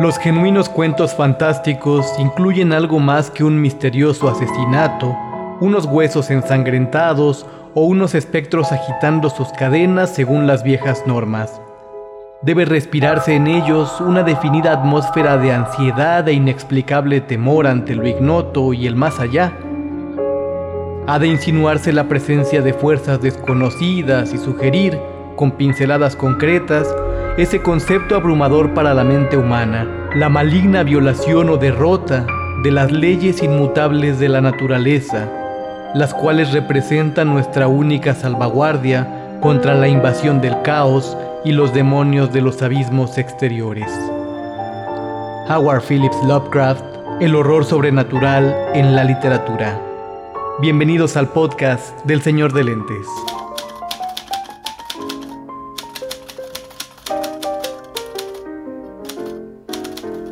Los genuinos cuentos fantásticos incluyen algo más que un misterioso asesinato, unos huesos ensangrentados o unos espectros agitando sus cadenas según las viejas normas. Debe respirarse en ellos una definida atmósfera de ansiedad e inexplicable temor ante lo ignoto y el más allá. Ha de insinuarse la presencia de fuerzas desconocidas y sugerir, con pinceladas concretas, ese concepto abrumador para la mente humana, la maligna violación o derrota de las leyes inmutables de la naturaleza, las cuales representan nuestra única salvaguardia contra la invasión del caos y los demonios de los abismos exteriores. Howard Phillips Lovecraft, El horror sobrenatural en la literatura. Bienvenidos al podcast del Señor de Lentes.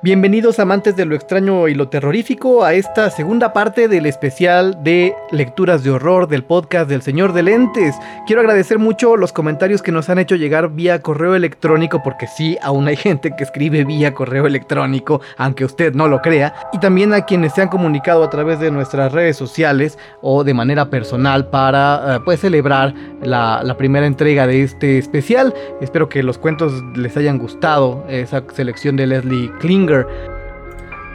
Bienvenidos amantes de lo extraño y lo terrorífico a esta segunda parte del especial de lecturas de horror del podcast del Señor de Lentes. Quiero agradecer mucho los comentarios que nos han hecho llegar vía correo electrónico porque sí, aún hay gente que escribe vía correo electrónico, aunque usted no lo crea, y también a quienes se han comunicado a través de nuestras redes sociales o de manera personal para eh, pues celebrar la, la primera entrega de este especial. Espero que los cuentos les hayan gustado, esa selección de Leslie Kling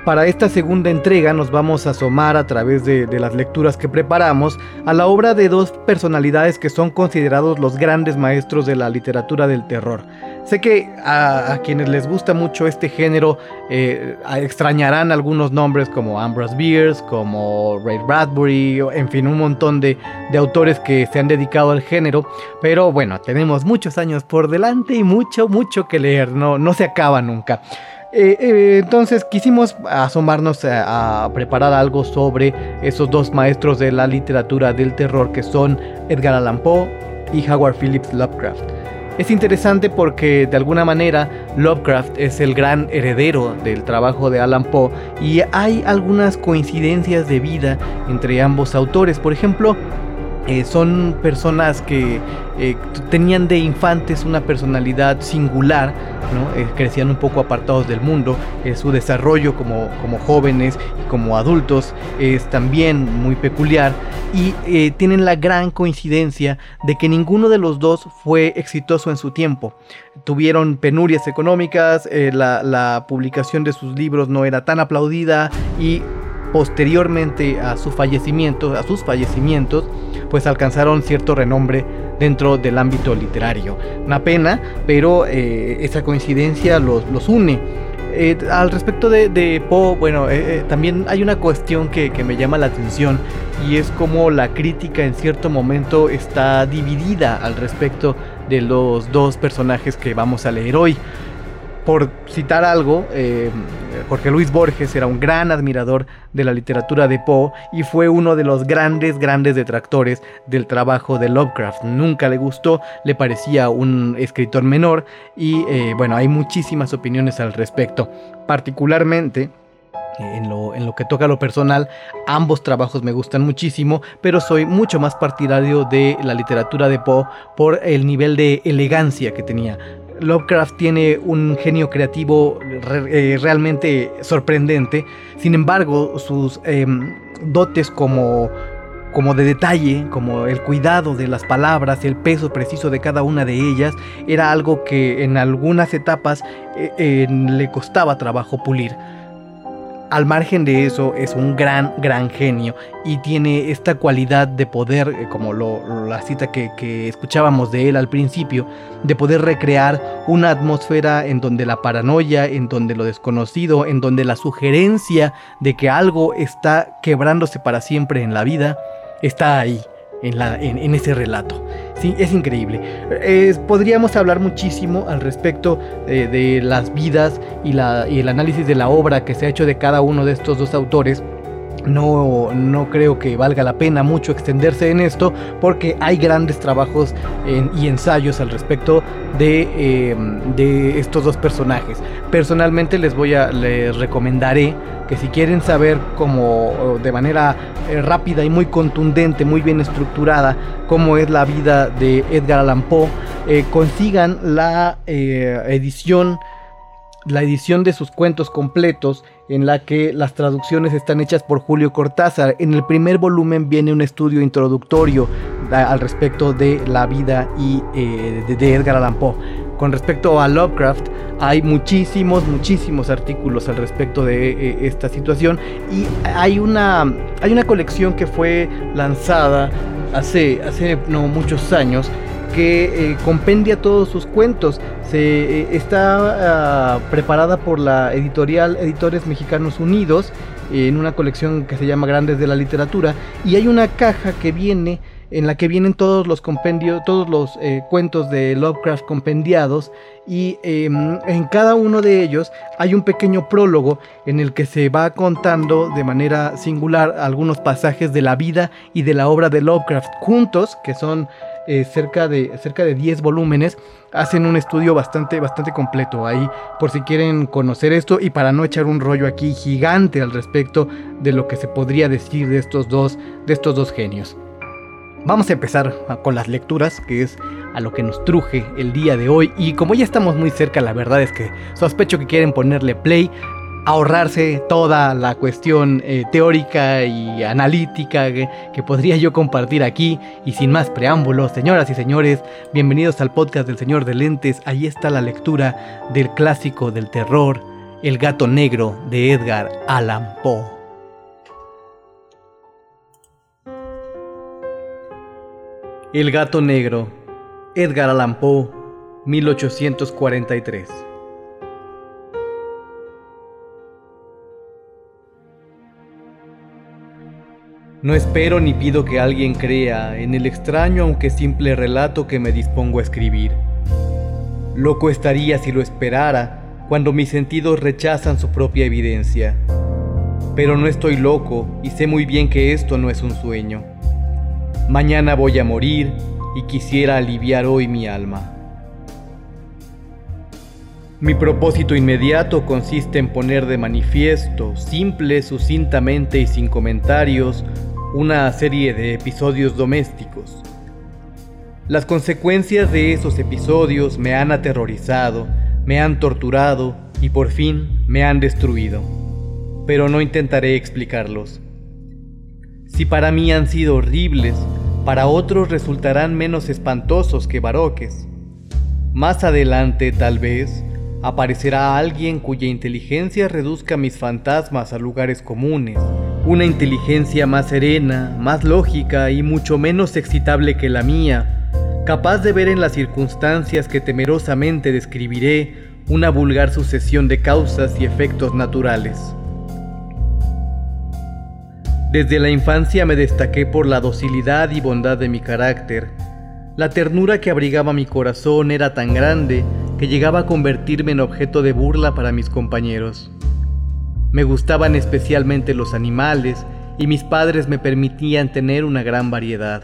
para esta segunda entrega nos vamos a asomar a través de, las lecturas que preparamos a la obra de dos personalidades que son considerados los grandes maestros de la literatura del terror. Sé que a, quienes les gusta mucho este género eh, extrañarán algunos nombres como Ambrose Bierce, como Ray Bradbury, en fin, un montón de, autores que se han dedicado al género, pero bueno, tenemos muchos años por delante y mucho, mucho que leer, no, no se acaba nunca. Eh, eh, entonces quisimos asomarnos a, preparar algo sobre esos dos maestros de la literatura del terror que son Edgar Allan Poe y Howard Phillips Lovecraft. Es interesante porque de alguna manera Lovecraft es el gran heredero del trabajo de Allan Poe y hay algunas coincidencias de vida entre ambos autores. Por ejemplo, eh, son personas que eh, tenían de infantes una personalidad singular, eh, crecían un poco apartados del mundo, su desarrollo como, como, jóvenes y como adultos es también muy peculiar y tienen la gran coincidencia de que ninguno de los dos fue exitoso en su tiempo. Tuvieron penurias económicas, la, la publicación de sus libros no era tan aplaudida y posteriormente a a sus fallecimientos, pues alcanzaron cierto renombre dentro del ámbito literario. Una pena, pero eh, esa coincidencia los, los une. Eh, al respecto de, Poe, bueno, eh, también hay una cuestión que, que, me llama la atención y es como la crítica en cierto momento está dividida al respecto de los dos personajes que vamos a leer hoy por citar algo, eh, Jorge Luis Borges era un gran admirador de la literatura de Poe y fue uno de los grandes, grandes detractores del trabajo de Lovecraft. Nunca le gustó, le parecía un escritor menor y eh, bueno, hay muchísimas opiniones al respecto. Particularmente... En lo, en lo, que toca a lo personal, ambos trabajos me gustan muchísimo, pero soy mucho más partidario de la literatura de Poe por el nivel de elegancia que tenía. Lovecraft tiene un genio creativo eh, realmente sorprendente. Sin embargo, sus em, dotes como, como de detalle, como el cuidado de las palabras, el peso preciso de cada una de ellas, era algo que en algunas etapas eh, le costaba trabajo pulir al margen de eso es un gran, gran genio y tiene esta cualidad de poder, eh, como la cita que, que, escuchábamos de él al principio, de poder recrear una atmósfera en donde la paranoia, en donde lo desconocido, en donde la sugerencia de que algo está quebrándose para siempre en la vida, está ahí en, la, en, ese relato. Sí, es increíble. podríamos hablar muchísimo al respecto eh, de las vidas y, la, y el análisis de la obra que se ha hecho de cada uno de estos dos autores no, no creo que valga la pena mucho extenderse en esto porque hay grandes trabajos y ensayos al respecto de, em, de, estos dos personajes. Personalmente les voy a les recomendaré que si quieren saber como de manera eh, rápida y muy contundente, muy bien estructurada, cómo es la vida de Edgar Allan Poe, eh, consigan la eh, edición la edición de sus cuentos completos en la que las traducciones están hechas por Julio Cortázar. En el primer volumen viene un estudio introductorio al respecto de la vida y eh, de, Edgar Allan Poe. Con respecto a Lovecraft, hay muchísimos, muchísimos artículos al respecto de eh, esta situación y hay una, hay una colección que fue lanzada hace, hace no muchos años que eh, compendia todos sus cuentos. Se, eh, está ah, preparada por la editorial Editores Mexicanos Unidos en una colección que se llama Grandes de la Literatura y hay una caja que viene en la que vienen todos los compendios, todos los eh, cuentos de Lovecraft compendiados y em, en cada uno de ellos hay un pequeño prólogo en el que se va contando de manera singular algunos pasajes de la vida y de la obra de Lovecraft juntos, que son eh, cerca, de, cerca de 10 volúmenes, hacen un estudio bastante, bastante completo ahí, por si quieren conocer esto y para no echar un rollo aquí gigante al respecto de lo que se podría decir de estos dos, de estos dos genios. Vamos a empezar con las lecturas, que es a lo que nos truje el día de hoy. Y como ya estamos muy cerca, la verdad es que sospecho que quieren ponerle play ahorrarse toda la cuestión eh, teórica y analítica que, que, podría yo compartir aquí. Y sin más preámbulos, señoras y señores, bienvenidos al podcast del Señor de Lentes. Ahí está la lectura del clásico del terror, El gato negro de Edgar Allan Poe. El gato negro, Edgar Allan Poe, 1843. No espero ni pido que alguien crea en el extraño aunque simple relato que me dispongo a escribir. Loco estaría si lo esperara cuando mis sentidos rechazan su propia evidencia. Pero no estoy loco y sé muy bien que esto no es un sueño. Mañana voy a morir y quisiera aliviar hoy mi alma. Mi propósito inmediato consiste en poner de manifiesto, simple, sucintamente y sin comentarios, una serie de episodios domésticos. Las consecuencias de esos episodios me han aterrorizado, me han torturado y por fin me han destruido. Pero no intentaré explicarlos. Si para mí han sido horribles, para otros resultarán menos espantosos que baroques. Más adelante, tal vez, aparecerá alguien cuya inteligencia reduzca mis fantasmas a lugares comunes una inteligencia más serena, más lógica y mucho menos excitable que la mía, capaz de ver en las circunstancias que temerosamente describiré una vulgar sucesión de causas y efectos naturales. Desde la infancia me destaqué por la docilidad y bondad de mi carácter. La ternura que abrigaba mi corazón era tan grande que llegaba a convertirme en objeto de burla para mis compañeros. Me gustaban especialmente los animales y mis padres me permitían tener una gran variedad.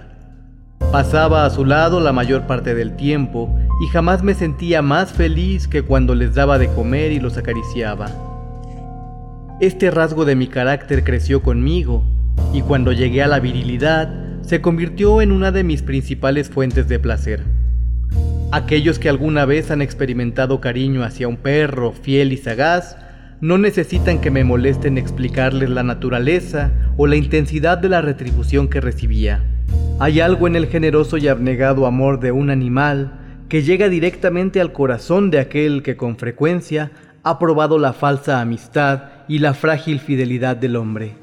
Pasaba a su lado la mayor parte del tiempo y jamás me sentía más feliz que cuando les daba de comer y los acariciaba. Este rasgo de mi carácter creció conmigo y cuando llegué a la virilidad se convirtió en una de mis principales fuentes de placer. Aquellos que alguna vez han experimentado cariño hacia un perro fiel y sagaz no necesitan que me molesten explicarles la naturaleza o la intensidad de la retribución que recibía. Hay algo en el generoso y abnegado amor de un animal que llega directamente al corazón de aquel que con frecuencia ha probado la falsa amistad y la frágil fidelidad del hombre.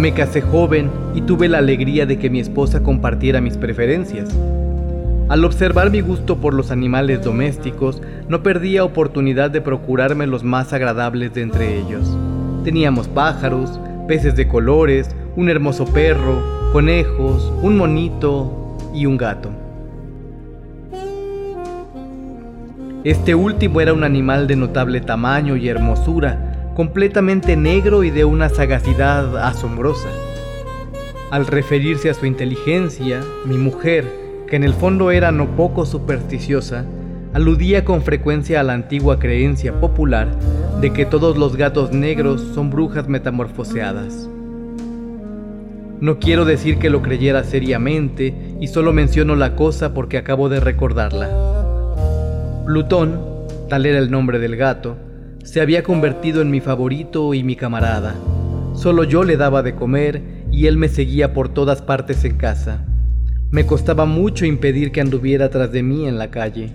Me casé joven y tuve la alegría de que mi esposa compartiera mis preferencias. Al observar mi gusto por los animales domésticos, no perdía oportunidad de procurarme los más agradables de entre ellos. Teníamos pájaros, peces de colores, un hermoso perro, conejos, un monito y un gato. Este último era un animal de notable tamaño y hermosura, completamente negro y de una sagacidad asombrosa. Al referirse a su inteligencia, mi mujer, que en el fondo era no poco supersticiosa, aludía con frecuencia a la antigua creencia popular de que todos los gatos negros son brujas metamorfoseadas. No quiero decir que lo creyera seriamente y solo menciono la cosa porque acabo de recordarla. Plutón, tal era el nombre del gato, se había convertido en mi favorito y mi camarada. Solo yo le daba de comer y él me seguía por todas partes en casa. Me costaba mucho impedir que anduviera tras de mí en la calle.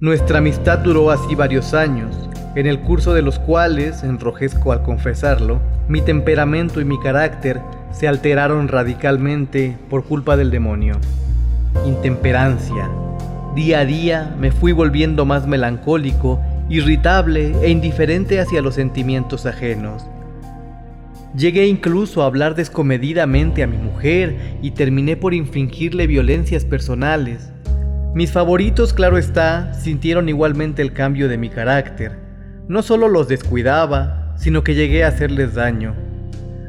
Nuestra amistad duró así varios años, en el curso de los cuales, enrojezco al confesarlo, mi temperamento y mi carácter se alteraron radicalmente por culpa del demonio. Intemperancia. Día a día me fui volviendo más melancólico, irritable e indiferente hacia los sentimientos ajenos. Llegué incluso a hablar descomedidamente a mi mujer y terminé por infringirle violencias personales. Mis favoritos, claro está, sintieron igualmente el cambio de mi carácter. No solo los descuidaba, sino que llegué a hacerles daño.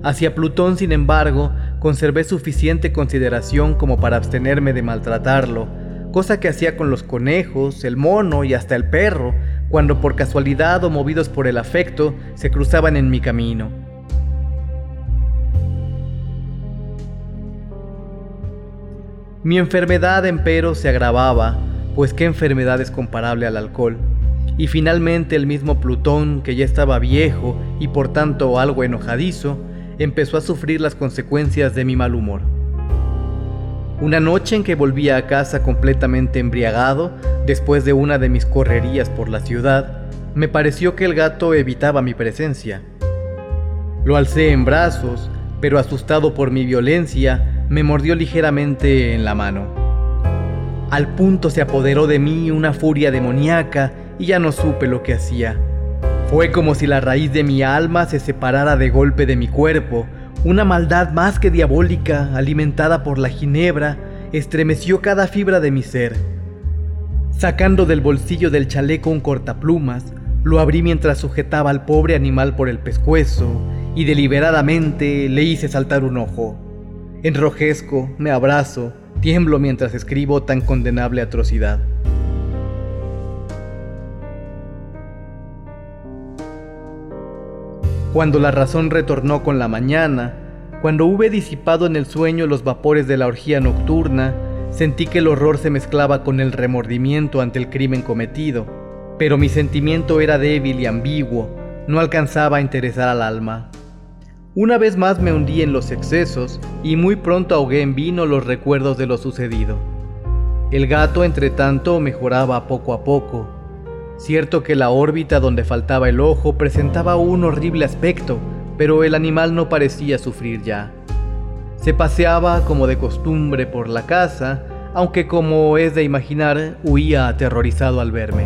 Hacia Plutón, sin embargo, conservé suficiente consideración como para abstenerme de maltratarlo, cosa que hacía con los conejos, el mono y hasta el perro, cuando por casualidad o movidos por el afecto se cruzaban en mi camino. Mi enfermedad, empero, se agravaba, pues qué enfermedad es comparable al alcohol. Y finalmente el mismo Plutón, que ya estaba viejo y por tanto algo enojadizo, empezó a sufrir las consecuencias de mi mal humor. Una noche en que volvía a casa completamente embriagado, después de una de mis correrías por la ciudad, me pareció que el gato evitaba mi presencia. Lo alcé en brazos, pero asustado por mi violencia, me mordió ligeramente en la mano. Al punto se apoderó de mí una furia demoníaca y ya no supe lo que hacía. Fue como si la raíz de mi alma se separara de golpe de mi cuerpo. Una maldad más que diabólica, alimentada por la ginebra, estremeció cada fibra de mi ser. Sacando del bolsillo del chaleco un cortaplumas, lo abrí mientras sujetaba al pobre animal por el pescuezo y deliberadamente le hice saltar un ojo. Enrojezco, me abrazo, tiemblo mientras escribo tan condenable atrocidad. Cuando la razón retornó con la mañana, cuando hube disipado en el sueño los vapores de la orgía nocturna, sentí que el horror se mezclaba con el remordimiento ante el crimen cometido, pero mi sentimiento era débil y ambiguo, no alcanzaba a interesar al alma. Una vez más me hundí en los excesos y muy pronto ahogué en vino los recuerdos de lo sucedido. El gato, entre tanto, mejoraba poco a poco. Cierto que la órbita donde faltaba el ojo presentaba un horrible aspecto, pero el animal no parecía sufrir ya. Se paseaba como de costumbre por la casa, aunque como es de imaginar, huía aterrorizado al verme.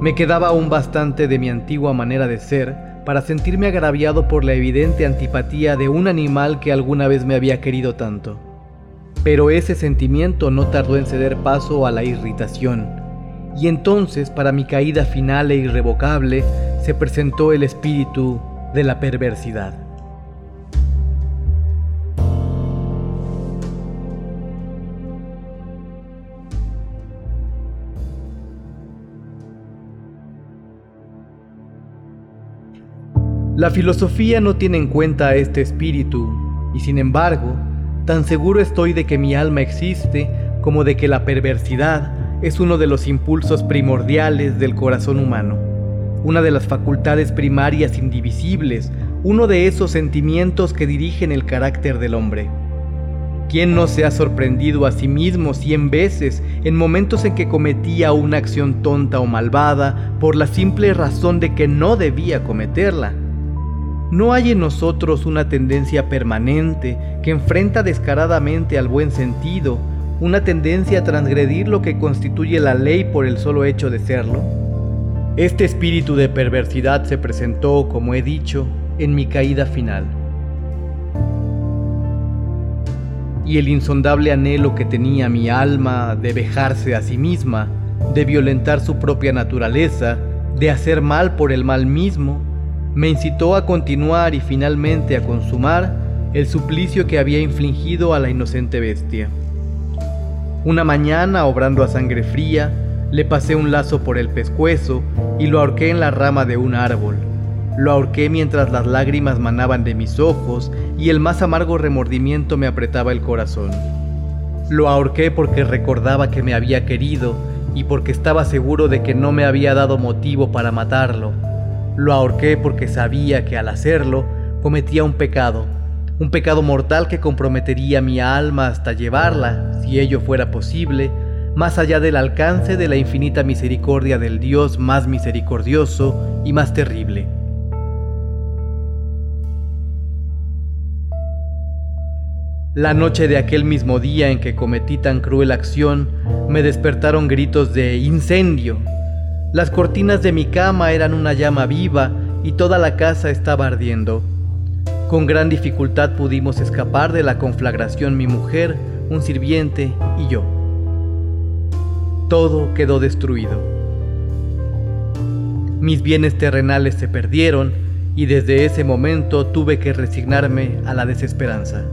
Me quedaba aún bastante de mi antigua manera de ser, para sentirme agraviado por la evidente antipatía de un animal que alguna vez me había querido tanto. Pero ese sentimiento no tardó en ceder paso a la irritación, y entonces, para mi caída final e irrevocable, se presentó el espíritu de la perversidad. La filosofía no tiene en cuenta este espíritu, y sin embargo, tan seguro estoy de que mi alma existe como de que la perversidad es uno de los impulsos primordiales del corazón humano, una de las facultades primarias indivisibles, uno de esos sentimientos que dirigen el carácter del hombre. ¿Quién no se ha sorprendido a sí mismo cien veces en momentos en que cometía una acción tonta o malvada por la simple razón de que no debía cometerla? ¿No hay en nosotros una tendencia permanente que enfrenta descaradamente al buen sentido, una tendencia a transgredir lo que constituye la ley por el solo hecho de serlo? Este espíritu de perversidad se presentó, como he dicho, en mi caída final. Y el insondable anhelo que tenía mi alma de vejarse a sí misma, de violentar su propia naturaleza, de hacer mal por el mal mismo, me incitó a continuar y finalmente a consumar el suplicio que había infligido a la inocente bestia. Una mañana, obrando a sangre fría, le pasé un lazo por el pescuezo y lo ahorqué en la rama de un árbol. Lo ahorqué mientras las lágrimas manaban de mis ojos y el más amargo remordimiento me apretaba el corazón. Lo ahorqué porque recordaba que me había querido y porque estaba seguro de que no me había dado motivo para matarlo. Lo ahorqué porque sabía que al hacerlo cometía un pecado, un pecado mortal que comprometería mi alma hasta llevarla, si ello fuera posible, más allá del alcance de la infinita misericordia del Dios más misericordioso y más terrible. La noche de aquel mismo día en que cometí tan cruel acción, me despertaron gritos de incendio. Las cortinas de mi cama eran una llama viva y toda la casa estaba ardiendo. Con gran dificultad pudimos escapar de la conflagración mi mujer, un sirviente y yo. Todo quedó destruido. Mis bienes terrenales se perdieron y desde ese momento tuve que resignarme a la desesperanza.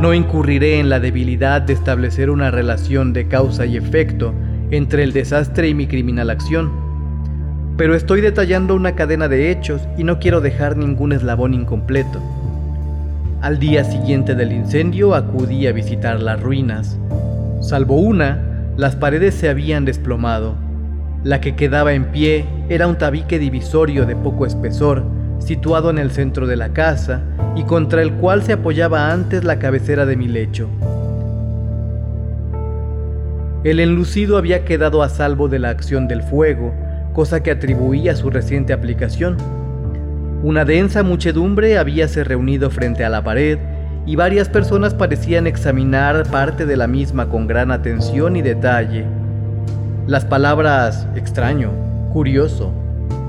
No incurriré en la debilidad de establecer una relación de causa y efecto entre el desastre y mi criminal acción, pero estoy detallando una cadena de hechos y no quiero dejar ningún eslabón incompleto. Al día siguiente del incendio acudí a visitar las ruinas. Salvo una, las paredes se habían desplomado. La que quedaba en pie era un tabique divisorio de poco espesor, situado en el centro de la casa y contra el cual se apoyaba antes la cabecera de mi lecho. El enlucido había quedado a salvo de la acción del fuego, cosa que atribuía a su reciente aplicación. Una densa muchedumbre habíase reunido frente a la pared y varias personas parecían examinar parte de la misma con gran atención y detalle. Las palabras extraño, curioso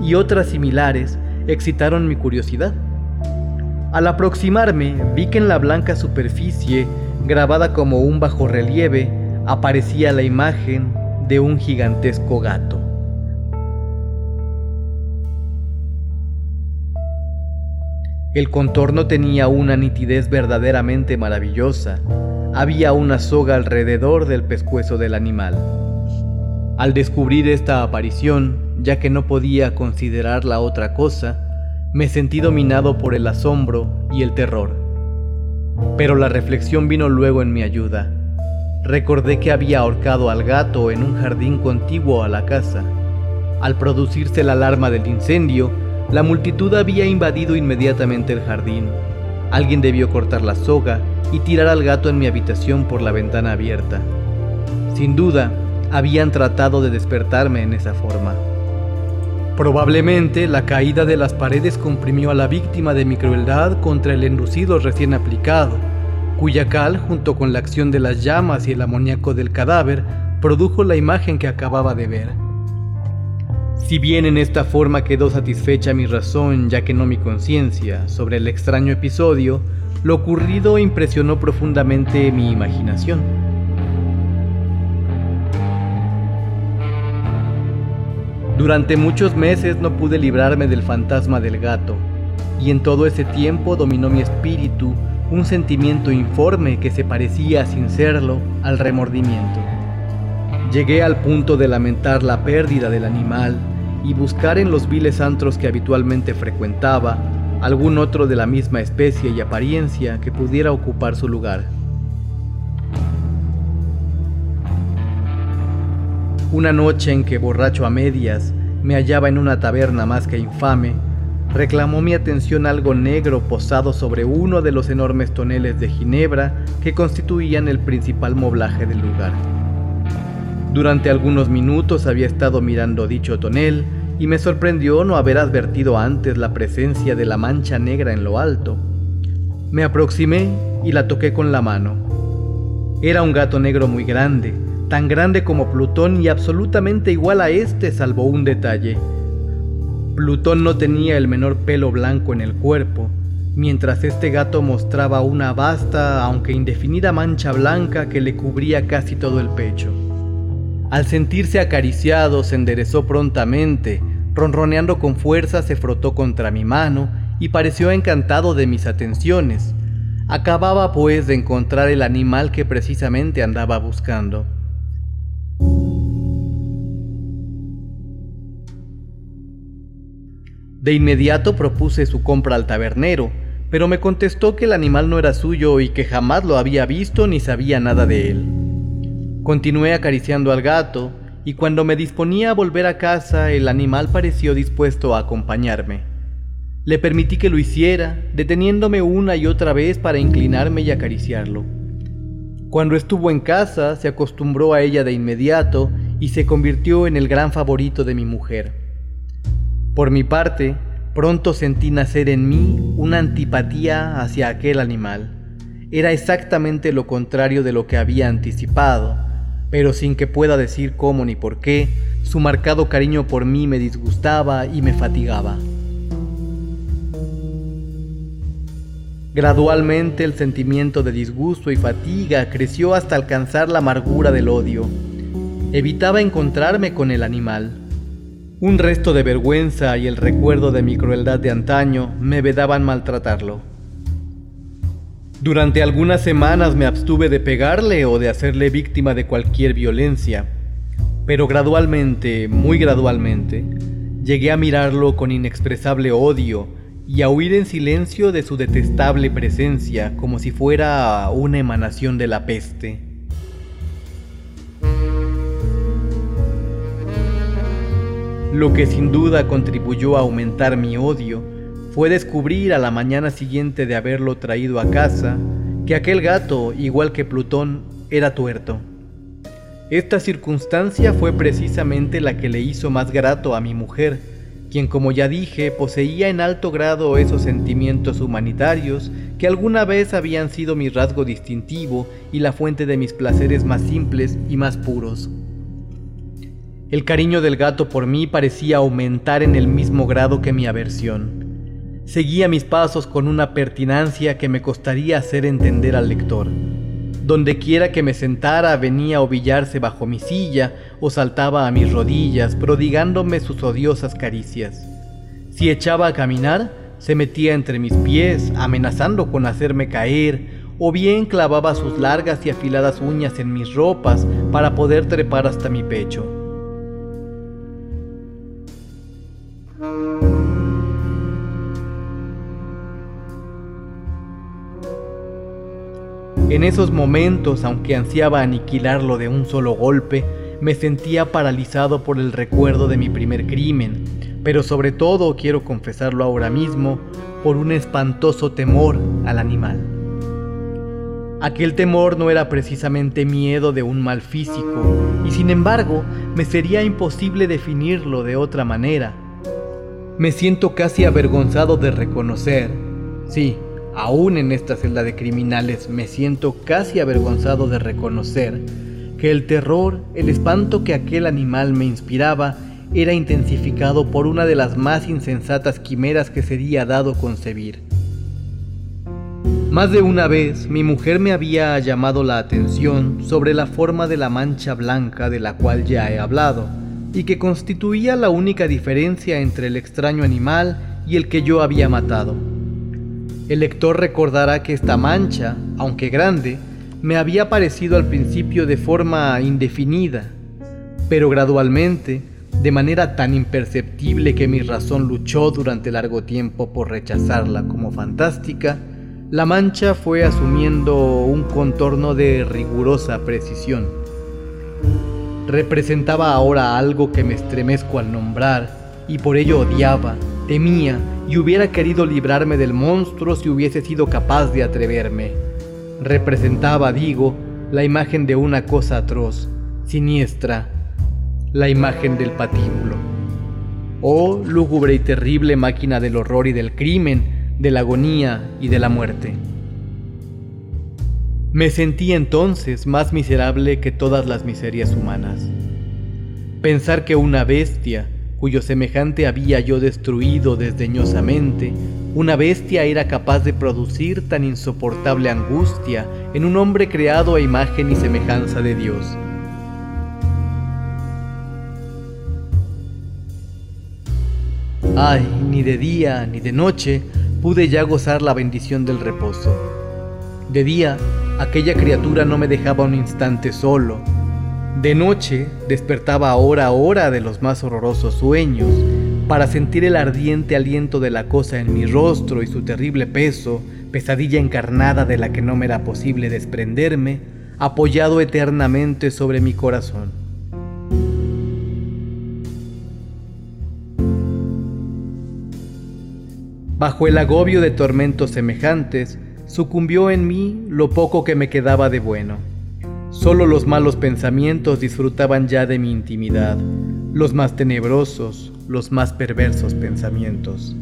y otras similares excitaron mi curiosidad. Al aproximarme vi que en la blanca superficie, grabada como un bajorrelieve, aparecía la imagen de un gigantesco gato. El contorno tenía una nitidez verdaderamente maravillosa. Había una soga alrededor del pescuezo del animal. Al descubrir esta aparición, ya que no podía considerarla otra cosa, me sentí dominado por el asombro y el terror. Pero la reflexión vino luego en mi ayuda. Recordé que había ahorcado al gato en un jardín contiguo a la casa. Al producirse la alarma del incendio, la multitud había invadido inmediatamente el jardín. Alguien debió cortar la soga y tirar al gato en mi habitación por la ventana abierta. Sin duda, habían tratado de despertarme en esa forma. Probablemente la caída de las paredes comprimió a la víctima de mi crueldad contra el enlucido recién aplicado, cuya cal, junto con la acción de las llamas y el amoníaco del cadáver, produjo la imagen que acababa de ver. Si bien en esta forma quedó satisfecha mi razón, ya que no mi conciencia, sobre el extraño episodio, lo ocurrido impresionó profundamente mi imaginación. Durante muchos meses no pude librarme del fantasma del gato, y en todo ese tiempo dominó mi espíritu un sentimiento informe que se parecía, sin serlo, al remordimiento. Llegué al punto de lamentar la pérdida del animal y buscar en los viles antros que habitualmente frecuentaba algún otro de la misma especie y apariencia que pudiera ocupar su lugar. Una noche en que, borracho a medias, me hallaba en una taberna más que infame, reclamó mi atención algo negro posado sobre uno de los enormes toneles de ginebra que constituían el principal moblaje del lugar. Durante algunos minutos había estado mirando dicho tonel y me sorprendió no haber advertido antes la presencia de la mancha negra en lo alto. Me aproximé y la toqué con la mano. Era un gato negro muy grande, tan grande como Plutón y absolutamente igual a este salvo un detalle. Plutón no tenía el menor pelo blanco en el cuerpo, mientras este gato mostraba una vasta, aunque indefinida mancha blanca que le cubría casi todo el pecho. Al sentirse acariciado se enderezó prontamente, ronroneando con fuerza se frotó contra mi mano y pareció encantado de mis atenciones. Acababa pues de encontrar el animal que precisamente andaba buscando. De inmediato propuse su compra al tabernero, pero me contestó que el animal no era suyo y que jamás lo había visto ni sabía nada de él. Continué acariciando al gato, y cuando me disponía a volver a casa el animal pareció dispuesto a acompañarme. Le permití que lo hiciera, deteniéndome una y otra vez para inclinarme y acariciarlo. Cuando estuvo en casa se acostumbró a ella de inmediato y se convirtió en el gran favorito de mi mujer. Por mi parte, pronto sentí nacer en mí una antipatía hacia aquel animal. Era exactamente lo contrario de lo que había anticipado, pero sin que pueda decir cómo ni por qué, su marcado cariño por mí me disgustaba y me fatigaba. Gradualmente el sentimiento de disgusto y fatiga creció hasta alcanzar la amargura del odio. Evitaba encontrarme con el animal. Un resto de vergüenza y el recuerdo de mi crueldad de antaño me vedaban maltratarlo. Durante algunas semanas me abstuve de pegarle o de hacerle víctima de cualquier violencia, pero gradualmente, muy gradualmente, llegué a mirarlo con inexpresable odio y a huir en silencio de su detestable presencia como si fuera una emanación de la peste. Lo que sin duda contribuyó a aumentar mi odio fue descubrir a la mañana siguiente de haberlo traído a casa que aquel gato, igual que Plutón, era tuerto. Esta circunstancia fue precisamente la que le hizo más grato a mi mujer, quien como ya dije poseía en alto grado esos sentimientos humanitarios que alguna vez habían sido mi rasgo distintivo y la fuente de mis placeres más simples y más puros. El cariño del gato por mí parecía aumentar en el mismo grado que mi aversión. Seguía mis pasos con una pertinacia que me costaría hacer entender al lector. Donde quiera que me sentara venía a ovillarse bajo mi silla o saltaba a mis rodillas, prodigándome sus odiosas caricias. Si echaba a caminar, se metía entre mis pies, amenazando con hacerme caer, o bien clavaba sus largas y afiladas uñas en mis ropas para poder trepar hasta mi pecho. En esos momentos, aunque ansiaba aniquilarlo de un solo golpe, me sentía paralizado por el recuerdo de mi primer crimen, pero sobre todo, quiero confesarlo ahora mismo, por un espantoso temor al animal. Aquel temor no era precisamente miedo de un mal físico, y sin embargo me sería imposible definirlo de otra manera. Me siento casi avergonzado de reconocer, sí, Aún en esta celda de criminales me siento casi avergonzado de reconocer que el terror, el espanto que aquel animal me inspiraba, era intensificado por una de las más insensatas quimeras que sería dado concebir. Más de una vez mi mujer me había llamado la atención sobre la forma de la mancha blanca de la cual ya he hablado, y que constituía la única diferencia entre el extraño animal y el que yo había matado. El lector recordará que esta mancha, aunque grande, me había parecido al principio de forma indefinida, pero gradualmente, de manera tan imperceptible que mi razón luchó durante largo tiempo por rechazarla como fantástica, la mancha fue asumiendo un contorno de rigurosa precisión. Representaba ahora algo que me estremezco al nombrar y por ello odiaba, temía y hubiera querido librarme del monstruo si hubiese sido capaz de atreverme. Representaba, digo, la imagen de una cosa atroz, siniestra, la imagen del patíbulo. Oh, lúgubre y terrible máquina del horror y del crimen, de la agonía y de la muerte. Me sentí entonces más miserable que todas las miserias humanas. Pensar que una bestia, cuyo semejante había yo destruido desdeñosamente, una bestia era capaz de producir tan insoportable angustia en un hombre creado a imagen y semejanza de Dios. Ay, ni de día ni de noche pude ya gozar la bendición del reposo. De día, aquella criatura no me dejaba un instante solo. De noche, despertaba hora a hora de los más horrorosos sueños para sentir el ardiente aliento de la cosa en mi rostro y su terrible peso, pesadilla encarnada de la que no me era posible desprenderme, apoyado eternamente sobre mi corazón. Bajo el agobio de tormentos semejantes, sucumbió en mí lo poco que me quedaba de bueno. Solo los malos pensamientos disfrutaban ya de mi intimidad, los más tenebrosos, los más perversos pensamientos.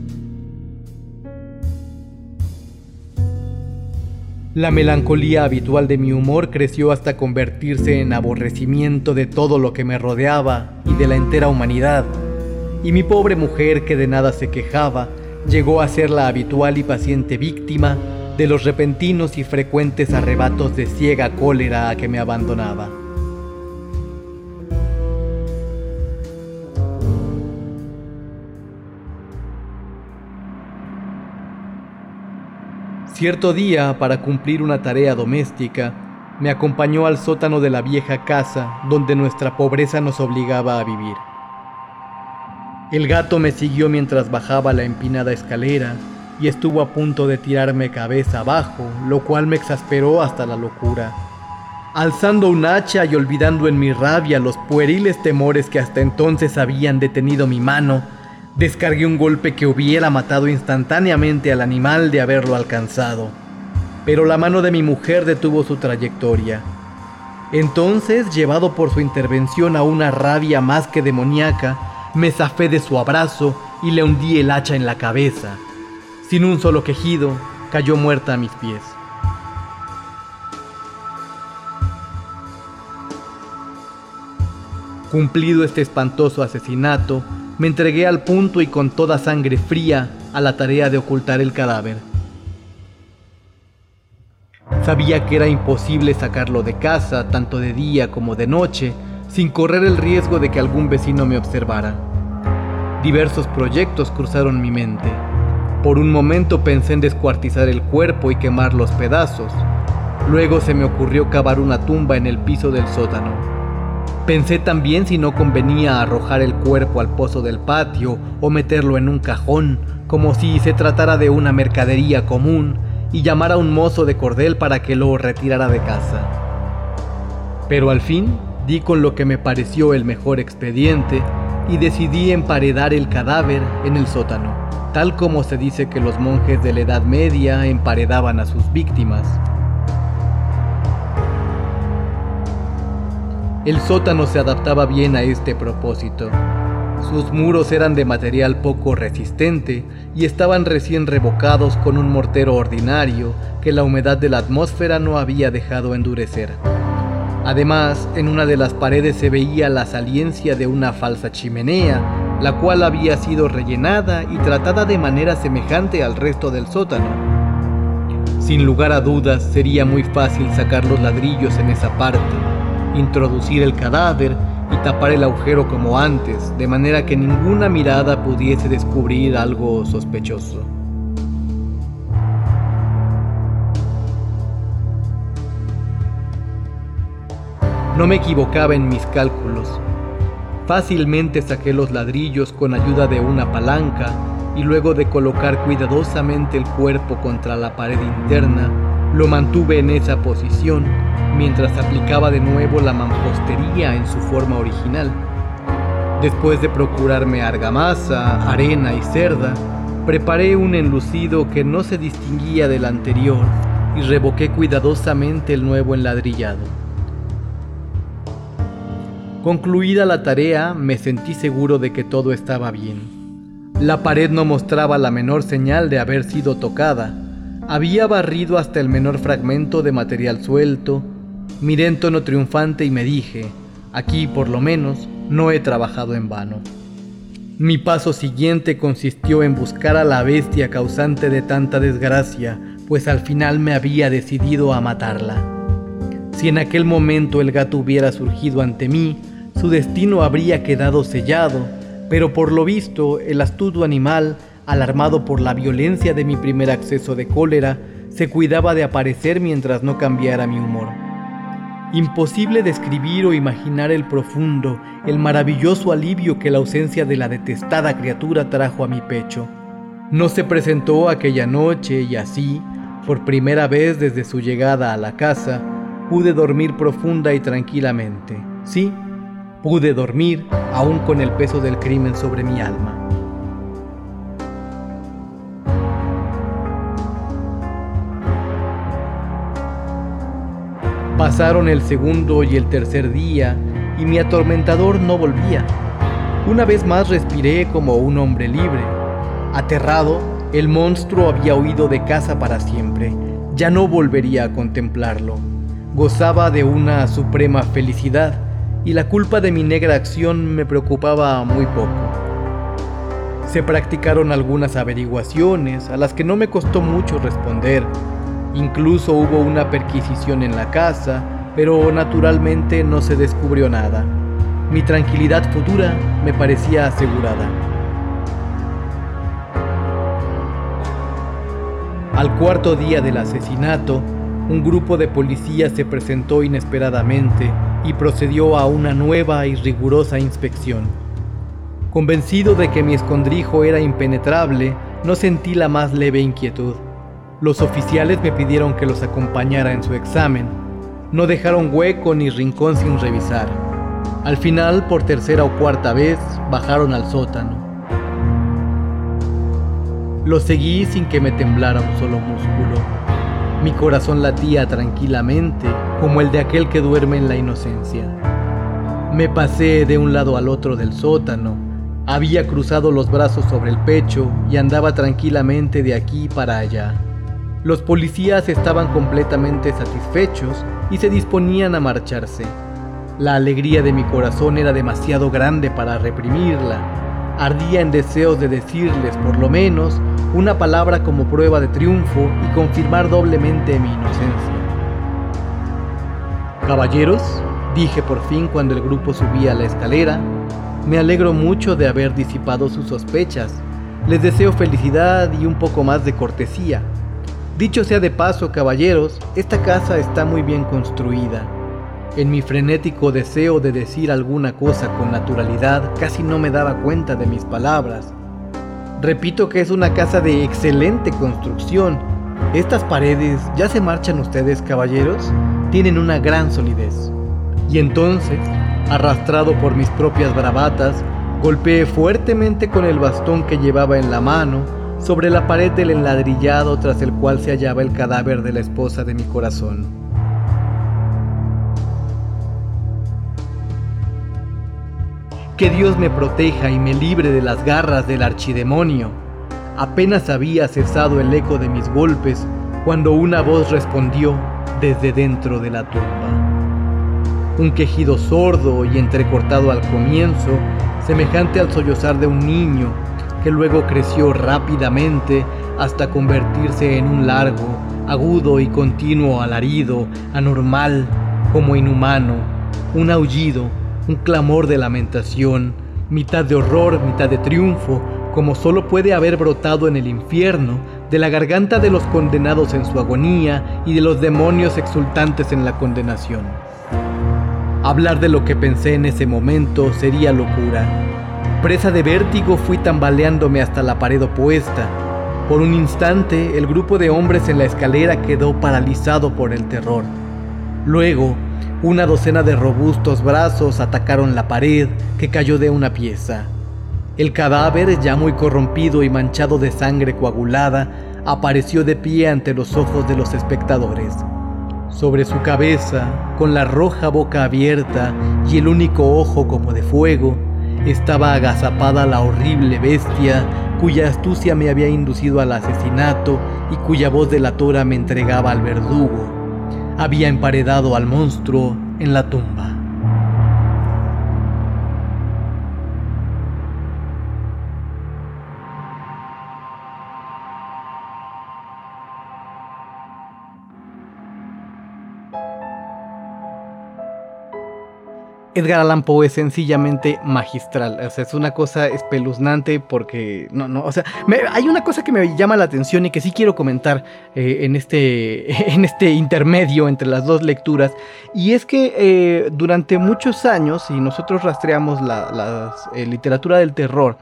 La melancolía habitual de mi humor creció hasta convertirse en aborrecimiento de todo lo que me rodeaba y de la entera humanidad, y mi pobre mujer que de nada se quejaba, llegó a ser la habitual y paciente víctima de los repentinos y frecuentes arrebatos de ciega cólera a que me abandonaba. Cierto día, para cumplir una tarea doméstica, me acompañó al sótano de la vieja casa donde nuestra pobreza nos obligaba a vivir. El gato me siguió mientras bajaba la empinada escalera y estuvo a punto de tirarme cabeza abajo, lo cual me exasperó hasta la locura. Alzando un hacha y olvidando en mi rabia los pueriles temores que hasta entonces habían detenido mi mano, Descargué un golpe que hubiera matado instantáneamente al animal de haberlo alcanzado, pero la mano de mi mujer detuvo su trayectoria. Entonces, llevado por su intervención a una rabia más que demoníaca, me zafé de su abrazo y le hundí el hacha en la cabeza. Sin un solo quejido, cayó muerta a mis pies. Cumplido este espantoso asesinato, me entregué al punto y con toda sangre fría a la tarea de ocultar el cadáver. Sabía que era imposible sacarlo de casa, tanto de día como de noche, sin correr el riesgo de que algún vecino me observara. Diversos proyectos cruzaron mi mente. Por un momento pensé en descuartizar el cuerpo y quemar los pedazos. Luego se me ocurrió cavar una tumba en el piso del sótano. Pensé también si no convenía arrojar el cuerpo al pozo del patio o meterlo en un cajón, como si se tratara de una mercadería común, y llamar a un mozo de cordel para que lo retirara de casa. Pero al fin di con lo que me pareció el mejor expediente y decidí emparedar el cadáver en el sótano, tal como se dice que los monjes de la Edad Media emparedaban a sus víctimas. El sótano se adaptaba bien a este propósito. Sus muros eran de material poco resistente y estaban recién revocados con un mortero ordinario que la humedad de la atmósfera no había dejado endurecer. Además, en una de las paredes se veía la saliencia de una falsa chimenea, la cual había sido rellenada y tratada de manera semejante al resto del sótano. Sin lugar a dudas, sería muy fácil sacar los ladrillos en esa parte introducir el cadáver y tapar el agujero como antes, de manera que ninguna mirada pudiese descubrir algo sospechoso. No me equivocaba en mis cálculos. Fácilmente saqué los ladrillos con ayuda de una palanca y luego de colocar cuidadosamente el cuerpo contra la pared interna, lo mantuve en esa posición mientras aplicaba de nuevo la mampostería en su forma original. Después de procurarme argamasa, arena y cerda, preparé un enlucido que no se distinguía del anterior y revoqué cuidadosamente el nuevo enladrillado. Concluida la tarea, me sentí seguro de que todo estaba bien. La pared no mostraba la menor señal de haber sido tocada, Había barrido hasta el menor fragmento de material suelto, miré en tono triunfante y me dije, aquí por lo menos no he trabajado en vano. Mi paso siguiente consistió en buscar a la bestia causante de tanta desgracia, pues al final me había decidido a matarla. Si en aquel momento el gato hubiera surgido ante mí, su destino habría quedado sellado, pero por lo visto el astuto animal, alarmado por la violencia de mi primer acceso de cólera, se cuidaba de aparecer mientras no cambiara mi humor. Imposible describir o imaginar el profundo, el maravilloso alivio que la ausencia de la detestada criatura trajo a mi pecho. No se presentó aquella noche y así, por primera vez desde su llegada a la casa, pude dormir profunda y tranquilamente. Sí, pude dormir aún con el peso del crimen sobre mi alma. Pasaron el segundo y el tercer día y mi atormentador no volvía. Una vez más respiré como un hombre libre. Aterrado, el monstruo había huido de casa para siempre. Ya no volvería a contemplarlo. Gozaba de una suprema felicidad y la culpa de mi negra acción me preocupaba muy poco. Se practicaron algunas averiguaciones a las que no me costó mucho responder Incluso hubo una perquisición en la casa, pero naturalmente no se descubrió nada. Mi tranquilidad futura me parecía asegurada. Al cuarto día del asesinato, un grupo de policías se presentó inesperadamente y procedió a una nueva y rigurosa inspección. Convencido de que mi escondrijo era impenetrable, no sentí la más leve inquietud. Los oficiales me pidieron que los acompañara en su examen. No dejaron hueco ni rincón sin revisar. Al final, por tercera o cuarta vez, bajaron al sótano. Lo seguí sin que me temblara un solo músculo. Mi corazón latía tranquilamente, como el de aquel que duerme en la inocencia. Me pasé de un lado al otro del sótano. Había cruzado los brazos sobre el pecho y andaba tranquilamente de aquí para allá. Los policías estaban completamente satisfechos y se disponían a marcharse. La alegría de mi corazón era demasiado grande para reprimirla. Ardía en deseos de decirles, por lo menos, una palabra como prueba de triunfo y confirmar doblemente mi inocencia. Caballeros, dije por fin cuando el grupo subía la escalera, me alegro mucho de haber disipado sus sospechas. Les deseo felicidad y un poco más de cortesía. Dicho sea de paso, caballeros, esta casa está muy bien construida. En mi frenético deseo de decir alguna cosa con naturalidad, casi no me daba cuenta de mis palabras. Repito que es una casa de excelente construcción. Estas paredes, ¿ya se marchan ustedes, caballeros? Tienen una gran solidez. Y entonces, arrastrado por mis propias bravatas, golpeé fuertemente con el bastón que llevaba en la mano sobre la pared del enladrillado tras el cual se hallaba el cadáver de la esposa de mi corazón. Que Dios me proteja y me libre de las garras del archidemonio. Apenas había cesado el eco de mis golpes cuando una voz respondió desde dentro de la tumba. Un quejido sordo y entrecortado al comienzo, semejante al sollozar de un niño que luego creció rápidamente hasta convertirse en un largo, agudo y continuo alarido, anormal, como inhumano, un aullido, un clamor de lamentación, mitad de horror, mitad de triunfo, como solo puede haber brotado en el infierno, de la garganta de los condenados en su agonía y de los demonios exultantes en la condenación. Hablar de lo que pensé en ese momento sería locura, Presa de vértigo fui tambaleándome hasta la pared opuesta. Por un instante el grupo de hombres en la escalera quedó paralizado por el terror. Luego, una docena de robustos brazos atacaron la pared que cayó de una pieza. El cadáver, ya muy corrompido y manchado de sangre coagulada, apareció de pie ante los ojos de los espectadores. Sobre su cabeza, con la roja boca abierta y el único ojo como de fuego, estaba agazapada la horrible bestia cuya astucia me había inducido al asesinato y cuya voz delatora me entregaba al verdugo. Había emparedado al monstruo en la tumba. Edgar Allan Poe es sencillamente magistral. O sea, es una cosa espeluznante porque. No, no. O sea, hay una cosa que me llama la atención y que sí quiero comentar eh, en, este, en este intermedio entre las dos lecturas. Y es que eh, durante muchos años, si nosotros rastreamos la, eh, literatura del terror,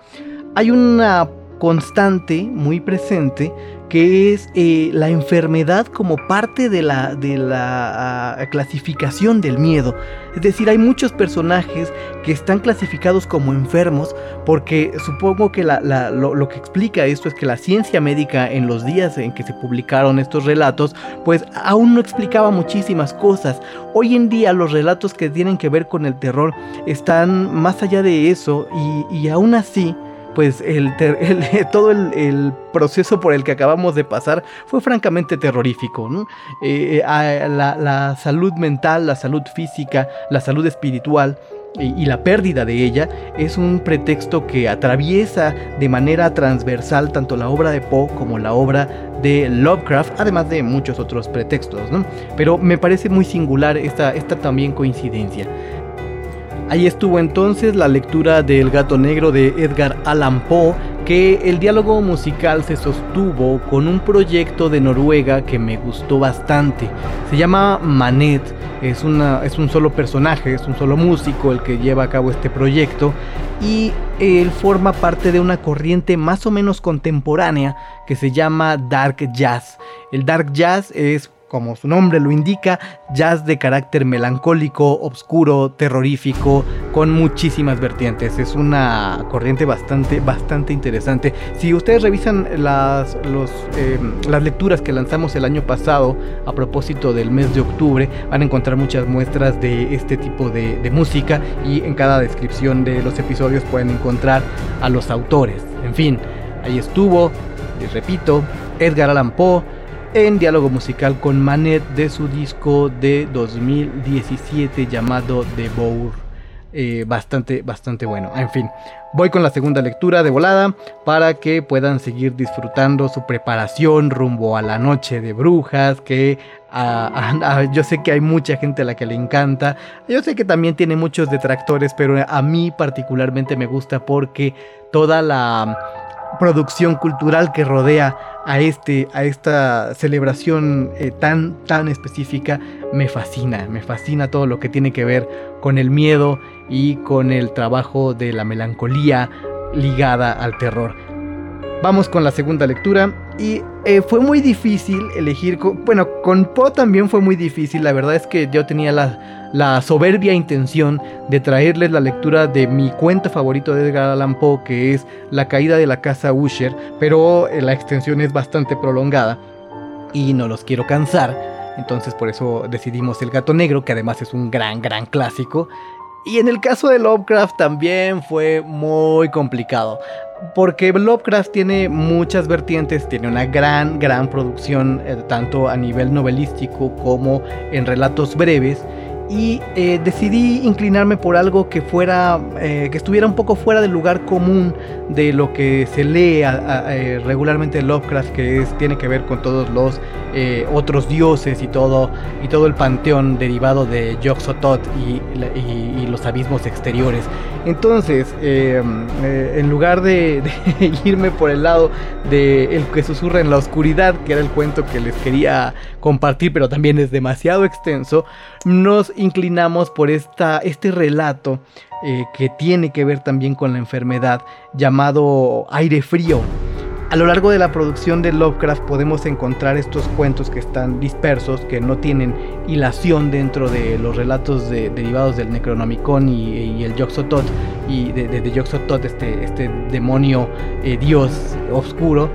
hay una constante, muy presente, que es eh, la enfermedad como parte de la, de la ah, clasificación del miedo. Es decir, hay muchos personajes que están clasificados como enfermos porque supongo que lo, que explica esto es que la ciencia médica en los días en que se publicaron estos relatos, pues aún no explicaba muchísimas cosas. Hoy en día los relatos que tienen que ver con el terror están más allá de eso y, y aún así pues el, todo el, proceso por el que acabamos de pasar fue francamente terrorífico. Eh, la, salud mental, la salud física, la salud espiritual y, la pérdida de ella es un pretexto que atraviesa de manera transversal tanto la obra de Poe como la obra de Lovecraft, además de muchos otros pretextos. Pero me parece muy singular esta también coincidencia. Ahí estuvo entonces la lectura del Gato Negro de Edgar Allan Poe, que el diálogo musical se sostuvo con un proyecto de Noruega que me gustó bastante. Se llama Manet, es, es un solo personaje, es un solo músico el que lleva a cabo este proyecto y él forma parte de una corriente más o menos contemporánea que se llama Dark Jazz. El Dark Jazz es como su nombre lo indica, jazz de carácter melancólico, oscuro, terrorífico, con muchísimas vertientes. Es una corriente bastante, bastante interesante. Si ustedes revisan las, em, las lecturas que lanzamos el año pasado a propósito del mes de octubre, van a encontrar muchas muestras de este tipo de, de música y en cada descripción de los episodios pueden encontrar a los autores. En fin, ahí estuvo, les repito, Edgar Allan Poe en diálogo musical con Manet de su disco de 2017 llamado The Bour. Eh, bastante, bastante bueno. En fin, voy con la segunda lectura de volada para que puedan seguir disfrutando su preparación rumbo a la noche de brujas. Que yo sé que hay mucha gente a la que le encanta. Yo sé que también tiene muchos detractores, pero a mí particularmente me gusta porque toda la producción cultural que rodea a, este, a esta celebración eh, tan, tan específica me fascina, me fascina todo lo que tiene que ver con el miedo y con el trabajo de la melancolía ligada al terror. Vamos con la segunda lectura y eh, fue muy difícil elegir, bueno, con Poe también fue muy difícil, la verdad es que yo tenía la, la soberbia intención de traerles la lectura de mi cuento favorito de Edgar Allan Poe, que es La caída de la casa Usher, pero eh, la extensión es bastante prolongada y no los quiero cansar, entonces por eso decidimos El gato negro, que además es un gran, gran clásico. Y en el caso de Lovecraft también fue muy complicado porque Lovecraft tiene muchas vertientes, tiene una gran, gran producción, eh, tanto a nivel novelístico como en relatos breves y eh, decidí inclinarme por algo que fuera eh, que estuviera un poco fuera del lugar común de lo que se lee eh, regularmente Lovecraft que tiene que ver con todos los otros dioses y todo y todo el panteón derivado de Yog-Sothoth y, los abismos exteriores. Entonces en lugar de, de, irme por el lado de el que susurra en la oscuridad que era el cuento que les quería compartir pero también es demasiado extenso nos inclinamos por esta, este relato eh, que tiene que ver también con la enfermedad llamado aire frío. A lo largo de la producción de Lovecraft podemos encontrar estos cuentos que están dispersos, que no tienen hilación dentro de los relatos derivados del Necronomicon y, el yog y de, de, este, este demonio eh, dios oscuro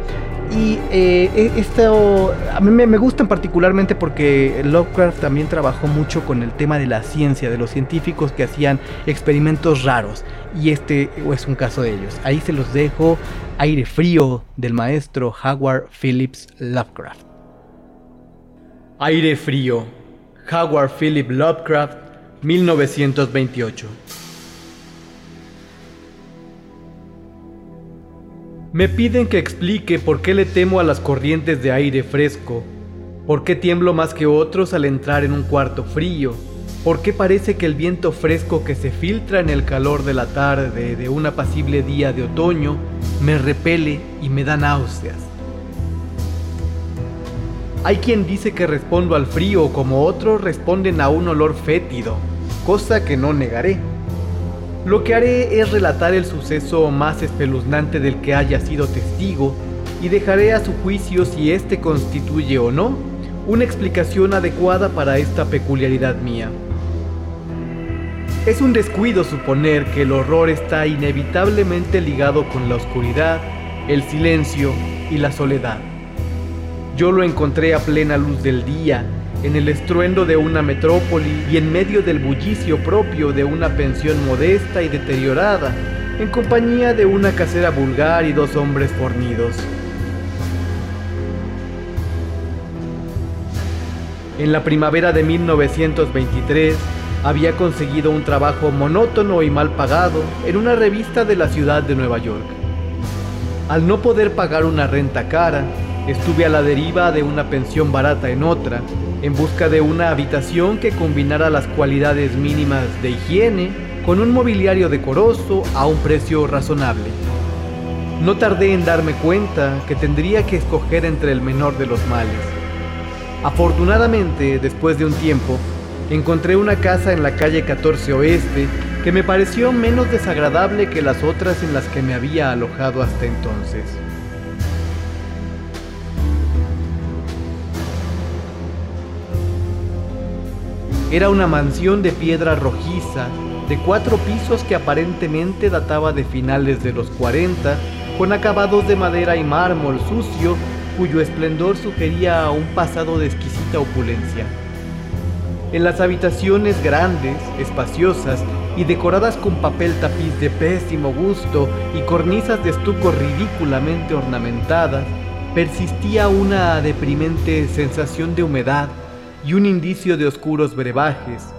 Y eh, e, esto a mí me, me gustan particularmente porque Lovecraft también trabajó mucho con el tema de la ciencia, de los científicos que hacían experimentos raros. Y este es un caso de ellos. Ahí se los dejo aire frío del maestro Howard Phillips Lovecraft. Aire frío. Howard Phillips Lovecraft, 1928. Me piden que explique por qué le temo a las corrientes de aire fresco, por qué tiemblo más que otros al entrar en un cuarto frío, por qué parece que el viento fresco que se filtra en el calor de la tarde de un apacible día de otoño me repele y me da náuseas. Hay quien dice que respondo al frío como otros responden a un olor fétido, cosa que no negaré. Lo que haré es relatar el suceso más espeluznante del que haya sido testigo y dejaré a su juicio si éste constituye o no una explicación adecuada para esta peculiaridad mía. Es un descuido suponer que el horror está inevitablemente ligado con la oscuridad, el silencio y la soledad. Yo lo encontré a plena luz del día en el estruendo de una metrópoli y en medio del bullicio propio de una pensión modesta y deteriorada, en compañía de una casera vulgar y dos hombres fornidos. En la primavera de 1923 había conseguido un trabajo monótono y mal pagado en una revista de la ciudad de Nueva York. Al no poder pagar una renta cara, estuve a la deriva de una pensión barata en otra, en busca de una habitación que combinara las cualidades mínimas de higiene con un mobiliario decoroso a un precio razonable. No tardé en darme cuenta que tendría que escoger entre el menor de los males. Afortunadamente, después de un tiempo, encontré una casa en la calle 14 Oeste que me pareció menos desagradable que las otras en las que me había alojado hasta entonces. Era una mansión de piedra rojiza, de cuatro pisos que aparentemente databa de finales de los 40, con acabados de madera y mármol sucio, cuyo esplendor sugería un pasado de exquisita opulencia. En las habitaciones grandes, espaciosas y decoradas con papel tapiz de pésimo gusto y cornisas de estuco ridículamente ornamentadas, persistía una deprimente sensación de humedad y un indicio de oscuros brebajes.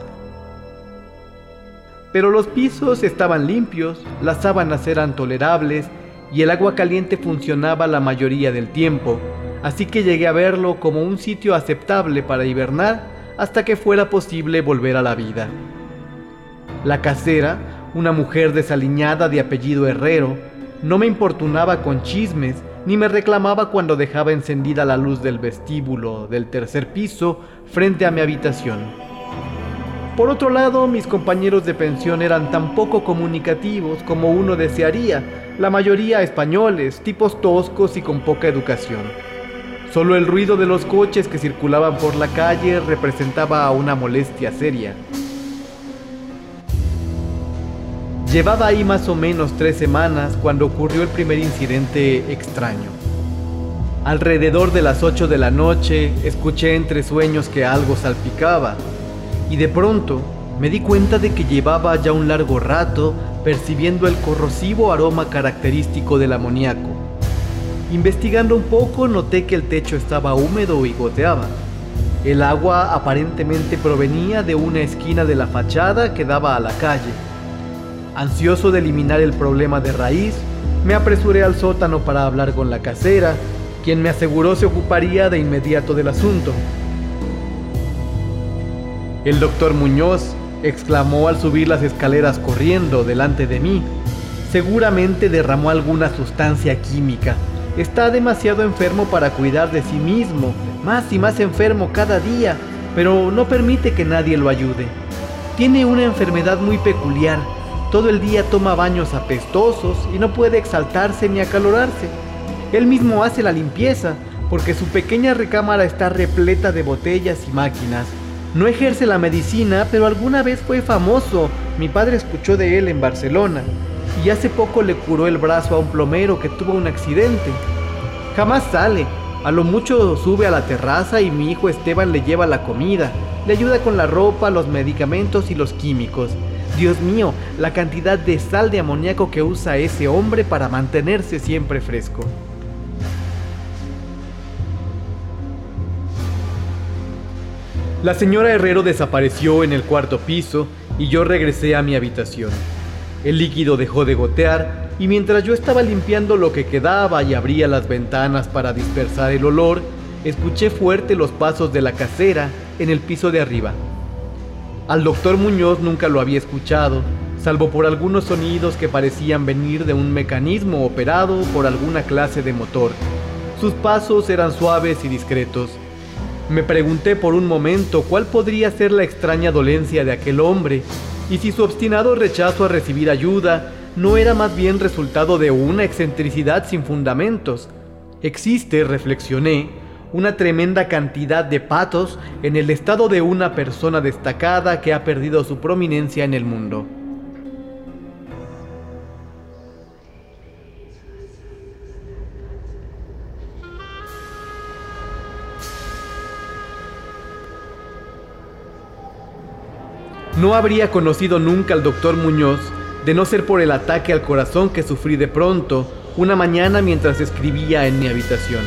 Pero los pisos estaban limpios, las sábanas eran tolerables y el agua caliente funcionaba la mayoría del tiempo, así que llegué a verlo como un sitio aceptable para hibernar hasta que fuera posible volver a la vida. La casera, una mujer desaliñada de apellido Herrero, no me importunaba con chismes ni me reclamaba cuando dejaba encendida la luz del vestíbulo del tercer piso frente a mi habitación. Por otro lado, mis compañeros de pensión eran tan poco comunicativos como uno desearía, la mayoría españoles, tipos toscos y con poca educación. Solo el ruido de los coches que circulaban por la calle representaba una molestia seria. Llevaba ahí más o menos tres semanas cuando ocurrió el primer incidente extraño. Alrededor de las 8 de la noche escuché entre sueños que algo salpicaba y de pronto me di cuenta de que llevaba ya un largo rato percibiendo el corrosivo aroma característico del amoníaco. Investigando un poco noté que el techo estaba húmedo y goteaba. El agua aparentemente provenía de una esquina de la fachada que daba a la calle. Ansioso de eliminar el problema de raíz, me apresuré al sótano para hablar con la casera, quien me aseguró se ocuparía de inmediato del asunto. El doctor Muñoz exclamó al subir las escaleras corriendo delante de mí. Seguramente derramó alguna sustancia química. Está demasiado enfermo para cuidar de sí mismo, más y más enfermo cada día, pero no permite que nadie lo ayude. Tiene una enfermedad muy peculiar todo el día toma baños apestosos y no puede exaltarse ni acalorarse. Él mismo hace la limpieza porque su pequeña recámara está repleta de botellas y máquinas. No ejerce la medicina, pero alguna vez fue famoso. Mi padre escuchó de él en Barcelona y hace poco le curó el brazo a un plomero que tuvo un accidente. Jamás sale. A lo mucho sube a la terraza y mi hijo Esteban le lleva la comida, le ayuda con la ropa, los medicamentos y los químicos. Dios mío, la cantidad de sal de amoníaco que usa ese hombre para mantenerse siempre fresco. La señora Herrero desapareció en el cuarto piso y yo regresé a mi habitación. El líquido dejó de gotear y mientras yo estaba limpiando lo que quedaba y abría las ventanas para dispersar el olor, escuché fuerte los pasos de la casera en el piso de arriba. Al doctor Muñoz nunca lo había escuchado, salvo por algunos sonidos que parecían venir de un mecanismo operado por alguna clase de motor. Sus pasos eran suaves y discretos, me pregunté por un momento cuál podría ser la extraña dolencia de aquel hombre y si su obstinado rechazo a recibir ayuda no era más bien resultado de una excentricidad sin fundamentos. Existe, reflexioné, una tremenda cantidad de patos en el estado de una persona destacada que ha perdido su prominencia en el mundo. No habría conocido nunca al doctor Muñoz de no ser por el ataque al corazón que sufrí de pronto una mañana mientras escribía en mi habitación.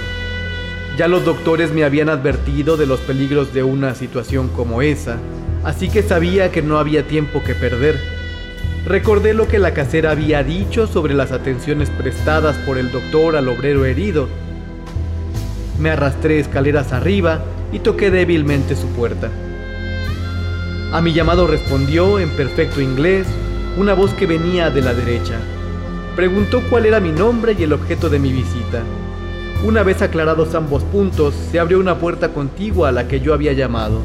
Ya los doctores me habían advertido de los peligros de una situación como esa, así que sabía que no había tiempo que perder. Recordé lo que la casera había dicho sobre las atenciones prestadas por el doctor al obrero herido. Me arrastré escaleras arriba y toqué débilmente su puerta. A mi llamado respondió en perfecto inglés una voz que venía de la derecha. Preguntó cuál era mi nombre y el objeto de mi visita. Una vez aclarados ambos puntos, se abrió una puerta contigua a la que yo había llamado.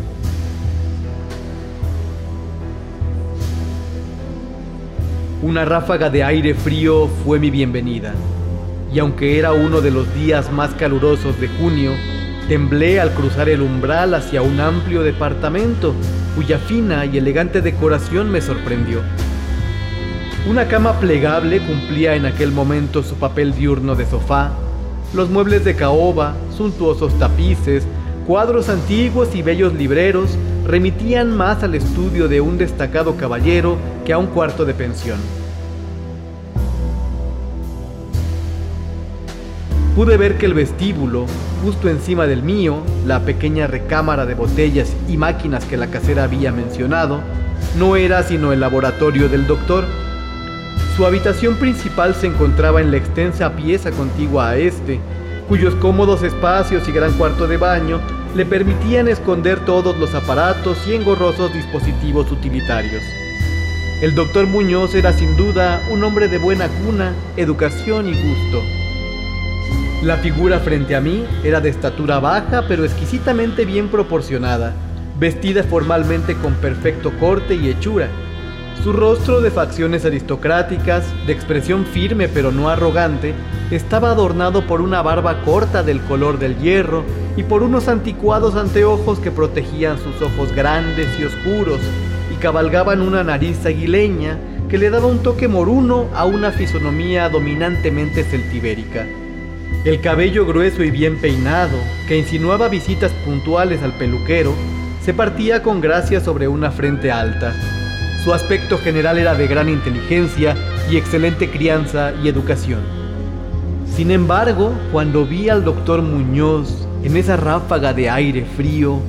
Una ráfaga de aire frío fue mi bienvenida, y aunque era uno de los días más calurosos de junio, temblé al cruzar el umbral hacia un amplio departamento cuya fina y elegante decoración me sorprendió. Una cama plegable cumplía en aquel momento su papel diurno de sofá, los muebles de caoba, suntuosos tapices, cuadros antiguos y bellos libreros remitían más al estudio de un destacado caballero que a un cuarto de pensión. Pude ver que el vestíbulo, justo encima del mío, la pequeña recámara de botellas y máquinas que la casera había mencionado, no era sino el laboratorio del doctor. Su habitación principal se encontraba en la extensa pieza contigua a este, cuyos cómodos espacios y gran cuarto de baño le permitían esconder todos los aparatos y engorrosos dispositivos utilitarios. El doctor Muñoz era sin duda un hombre de buena cuna, educación y gusto. La figura frente a mí era de estatura baja pero exquisitamente bien proporcionada, vestida formalmente con perfecto corte y hechura. Su rostro de facciones aristocráticas, de expresión firme pero no arrogante, estaba adornado por una barba corta del color del hierro y por unos anticuados anteojos que protegían sus ojos grandes y oscuros y cabalgaban una nariz aguileña que le daba un toque moruno a una fisonomía dominantemente celtibérica. El cabello grueso y bien peinado, que insinuaba visitas puntuales al peluquero, se partía con gracia sobre una frente alta. Su aspecto general era de gran inteligencia y excelente crianza y educación. Sin embargo, cuando vi al doctor Muñoz en esa ráfaga de aire frío,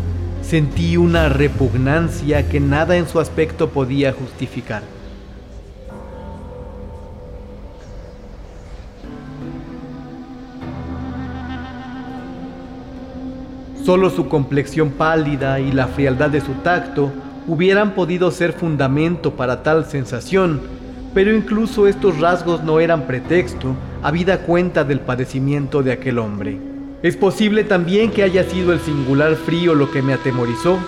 sentí una repugnancia que nada en su aspecto podía justificar. Solo su complexión pálida y la frialdad de su tacto hubieran podido ser fundamento para tal sensación, pero incluso estos rasgos no eran pretexto, habida cuenta del padecimiento de aquel hombre. Es posible también que haya sido el singular frío lo que me atemorizó,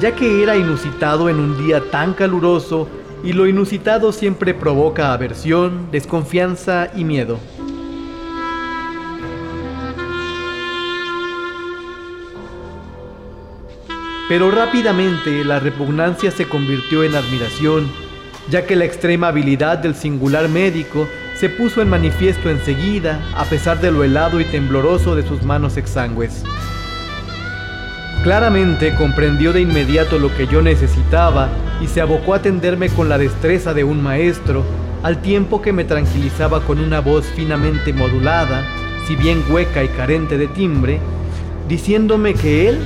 ya que era inusitado en un día tan caluroso y lo inusitado siempre provoca aversión, desconfianza y miedo. Pero rápidamente la repugnancia se convirtió en admiración, ya que la extrema habilidad del singular médico se puso en manifiesto enseguida, a pesar de lo helado y tembloroso de sus manos exangües. Claramente comprendió de inmediato lo que yo necesitaba y se abocó a atenderme con la destreza de un maestro, al tiempo que me tranquilizaba con una voz finamente modulada, si bien hueca y carente de timbre, diciéndome que él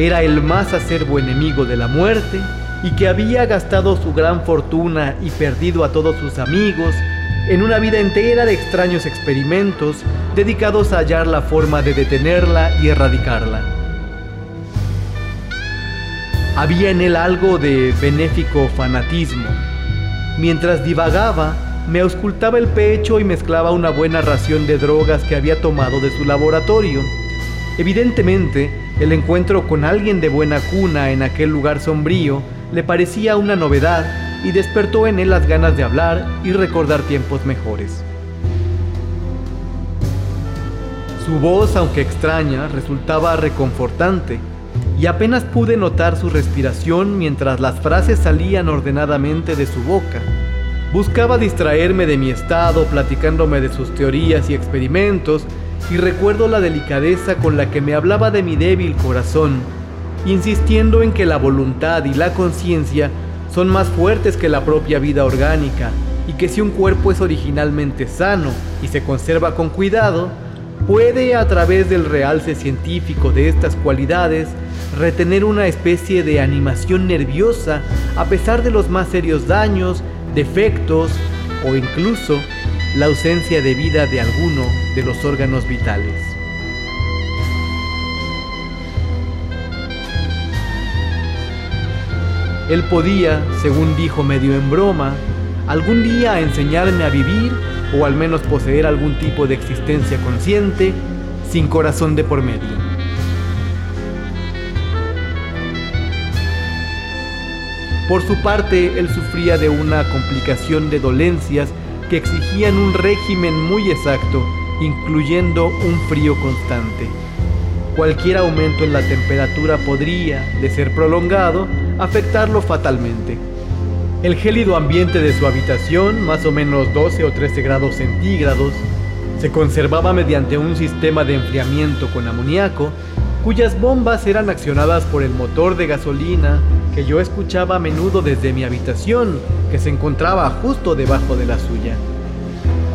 era el más acervo enemigo de la muerte y que había gastado su gran fortuna y perdido a todos sus amigos en una vida entera de extraños experimentos dedicados a hallar la forma de detenerla y erradicarla. Había en él algo de benéfico fanatismo. Mientras divagaba, me auscultaba el pecho y mezclaba una buena ración de drogas que había tomado de su laboratorio. Evidentemente, el encuentro con alguien de buena cuna en aquel lugar sombrío le parecía una novedad y despertó en él las ganas de hablar y recordar tiempos mejores. Su voz, aunque extraña, resultaba reconfortante y apenas pude notar su respiración mientras las frases salían ordenadamente de su boca. Buscaba distraerme de mi estado platicándome de sus teorías y experimentos y recuerdo la delicadeza con la que me hablaba de mi débil corazón, insistiendo en que la voluntad y la conciencia son más fuertes que la propia vida orgánica y que si un cuerpo es originalmente sano y se conserva con cuidado, puede a través del realce científico de estas cualidades retener una especie de animación nerviosa a pesar de los más serios daños, defectos o incluso la ausencia de vida de alguno de los órganos vitales. Él podía, según dijo medio en broma, algún día enseñarme a vivir o al menos poseer algún tipo de existencia consciente sin corazón de por medio. Por su parte, él sufría de una complicación de dolencias que exigían un régimen muy exacto, incluyendo un frío constante. Cualquier aumento en la temperatura podría, de ser prolongado, afectarlo fatalmente. El gélido ambiente de su habitación, más o menos 12 o 13 grados centígrados, se conservaba mediante un sistema de enfriamiento con amoníaco, cuyas bombas eran accionadas por el motor de gasolina que yo escuchaba a menudo desde mi habitación, que se encontraba justo debajo de la suya.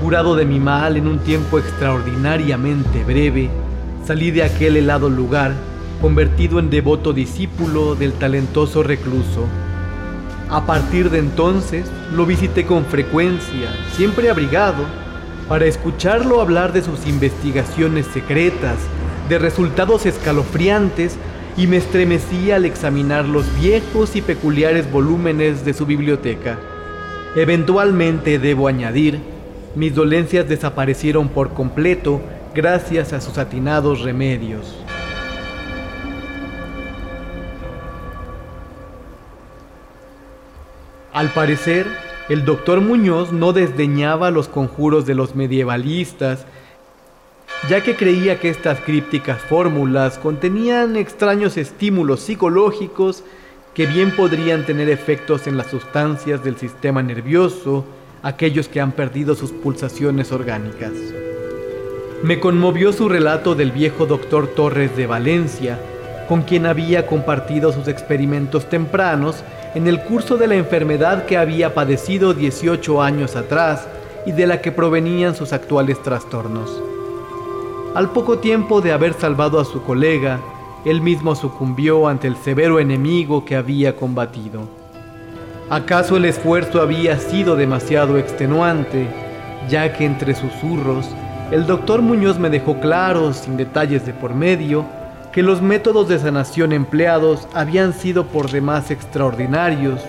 Curado de mi mal en un tiempo extraordinariamente breve, salí de aquel helado lugar convertido en devoto discípulo del talentoso recluso. A partir de entonces lo visité con frecuencia, siempre abrigado, para escucharlo hablar de sus investigaciones secretas, de resultados escalofriantes, y me estremecí al examinar los viejos y peculiares volúmenes de su biblioteca. Eventualmente, debo añadir, mis dolencias desaparecieron por completo gracias a sus atinados remedios. Al parecer, el doctor Muñoz no desdeñaba los conjuros de los medievalistas, ya que creía que estas crípticas fórmulas contenían extraños estímulos psicológicos que bien podrían tener efectos en las sustancias del sistema nervioso, aquellos que han perdido sus pulsaciones orgánicas. Me conmovió su relato del viejo doctor Torres de Valencia, con quien había compartido sus experimentos tempranos en el curso de la enfermedad que había padecido 18 años atrás y de la que provenían sus actuales trastornos. Al poco tiempo de haber salvado a su colega, él mismo sucumbió ante el severo enemigo que había combatido. ¿Acaso el esfuerzo había sido demasiado extenuante, ya que entre susurros el doctor Muñoz me dejó claro, sin detalles de por medio, que los métodos de sanación empleados habían sido por demás extraordinarios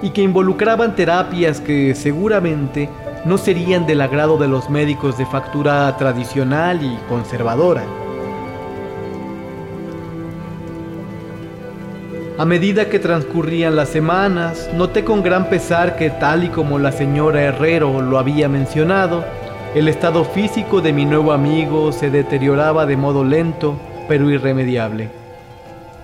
y que involucraban terapias que seguramente no serían del agrado de los médicos de factura tradicional y conservadora. A medida que transcurrían las semanas, noté con gran pesar que tal y como la señora Herrero lo había mencionado, el estado físico de mi nuevo amigo se deterioraba de modo lento pero irremediable.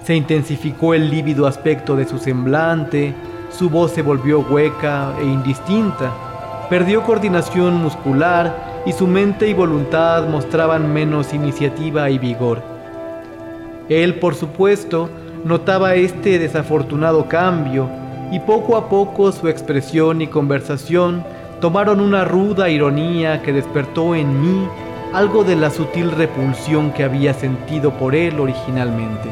Se intensificó el lívido aspecto de su semblante, su voz se volvió hueca e indistinta, perdió coordinación muscular y su mente y voluntad mostraban menos iniciativa y vigor. Él, por supuesto, notaba este desafortunado cambio y poco a poco su expresión y conversación tomaron una ruda ironía que despertó en mí algo de la sutil repulsión que había sentido por él originalmente.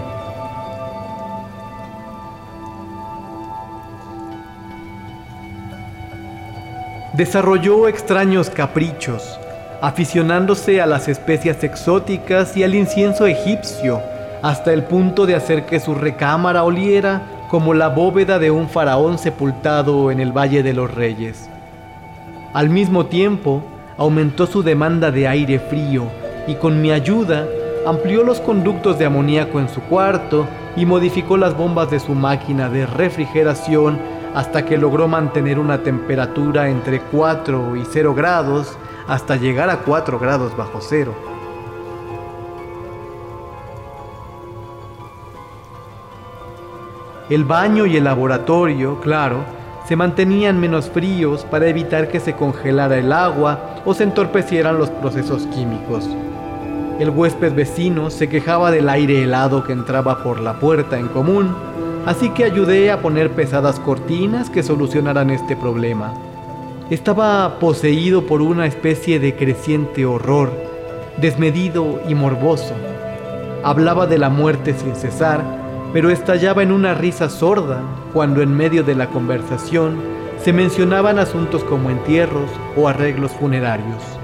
Desarrolló extraños caprichos, aficionándose a las especias exóticas y al incienso egipcio, hasta el punto de hacer que su recámara oliera como la bóveda de un faraón sepultado en el Valle de los Reyes. Al mismo tiempo, aumentó su demanda de aire frío y con mi ayuda amplió los conductos de amoníaco en su cuarto y modificó las bombas de su máquina de refrigeración hasta que logró mantener una temperatura entre 4 y 0 grados hasta llegar a 4 grados bajo cero. El baño y el laboratorio, claro, se mantenían menos fríos para evitar que se congelara el agua o se entorpecieran los procesos químicos. El huésped vecino se quejaba del aire helado que entraba por la puerta en común, así que ayudé a poner pesadas cortinas que solucionaran este problema. Estaba poseído por una especie de creciente horror, desmedido y morboso. Hablaba de la muerte sin cesar pero estallaba en una risa sorda cuando en medio de la conversación se mencionaban asuntos como entierros o arreglos funerarios.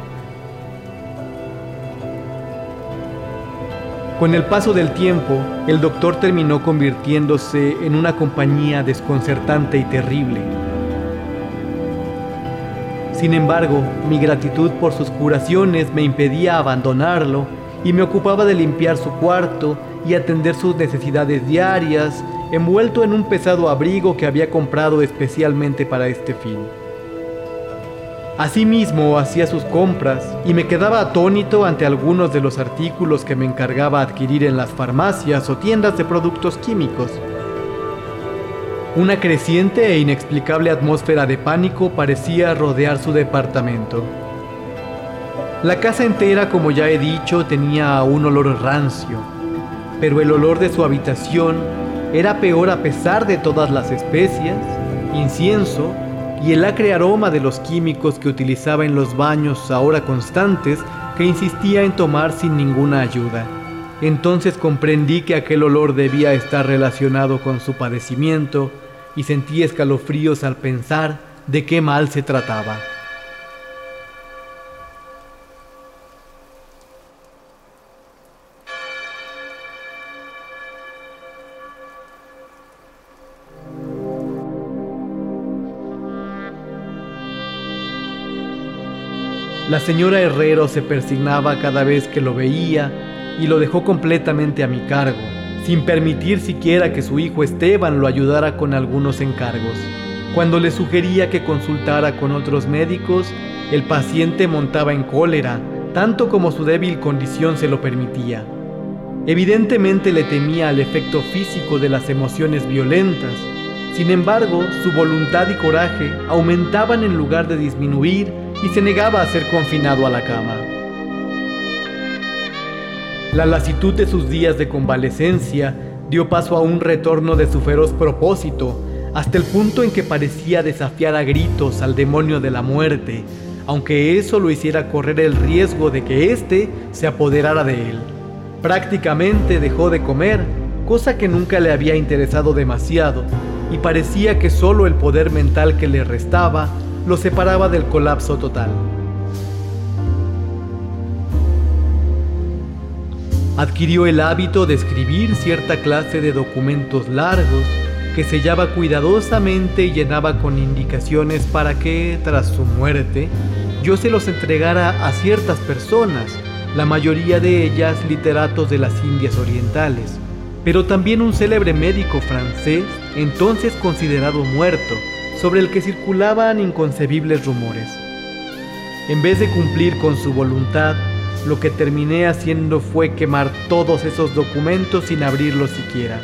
Con el paso del tiempo, el doctor terminó convirtiéndose en una compañía desconcertante y terrible. Sin embargo, mi gratitud por sus curaciones me impedía abandonarlo y me ocupaba de limpiar su cuarto y atender sus necesidades diarias, envuelto en un pesado abrigo que había comprado especialmente para este fin. Asimismo hacía sus compras y me quedaba atónito ante algunos de los artículos que me encargaba adquirir en las farmacias o tiendas de productos químicos. Una creciente e inexplicable atmósfera de pánico parecía rodear su departamento. La casa entera, como ya he dicho, tenía un olor rancio, pero el olor de su habitación era peor a pesar de todas las especias, incienso y el acre aroma de los químicos que utilizaba en los baños ahora constantes que insistía en tomar sin ninguna ayuda. Entonces comprendí que aquel olor debía estar relacionado con su padecimiento y sentí escalofríos al pensar de qué mal se trataba. La señora Herrero se persignaba cada vez que lo veía y lo dejó completamente a mi cargo, sin permitir siquiera que su hijo Esteban lo ayudara con algunos encargos. Cuando le sugería que consultara con otros médicos, el paciente montaba en cólera, tanto como su débil condición se lo permitía. Evidentemente le temía al efecto físico de las emociones violentas, sin embargo, su voluntad y coraje aumentaban en lugar de disminuir y se negaba a ser confinado a la cama. La lasitud de sus días de convalecencia dio paso a un retorno de su feroz propósito, hasta el punto en que parecía desafiar a gritos al demonio de la muerte, aunque eso lo hiciera correr el riesgo de que éste se apoderara de él. Prácticamente dejó de comer, cosa que nunca le había interesado demasiado, y parecía que solo el poder mental que le restaba lo separaba del colapso total. Adquirió el hábito de escribir cierta clase de documentos largos que sellaba cuidadosamente y llenaba con indicaciones para que, tras su muerte, yo se los entregara a ciertas personas, la mayoría de ellas literatos de las Indias Orientales, pero también un célebre médico francés, entonces considerado muerto, sobre el que circulaban inconcebibles rumores. En vez de cumplir con su voluntad, lo que terminé haciendo fue quemar todos esos documentos sin abrirlos siquiera.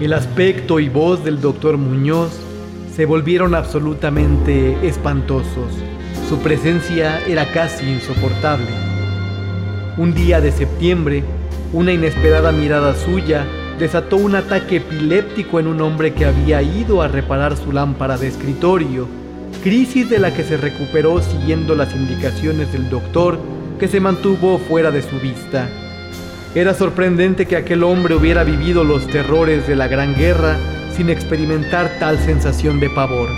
El aspecto y voz del doctor Muñoz se volvieron absolutamente espantosos. Su presencia era casi insoportable. Un día de septiembre, una inesperada mirada suya desató un ataque epiléptico en un hombre que había ido a reparar su lámpara de escritorio, crisis de la que se recuperó siguiendo las indicaciones del doctor que se mantuvo fuera de su vista. Era sorprendente que aquel hombre hubiera vivido los terrores de la Gran Guerra sin experimentar tal sensación de pavor.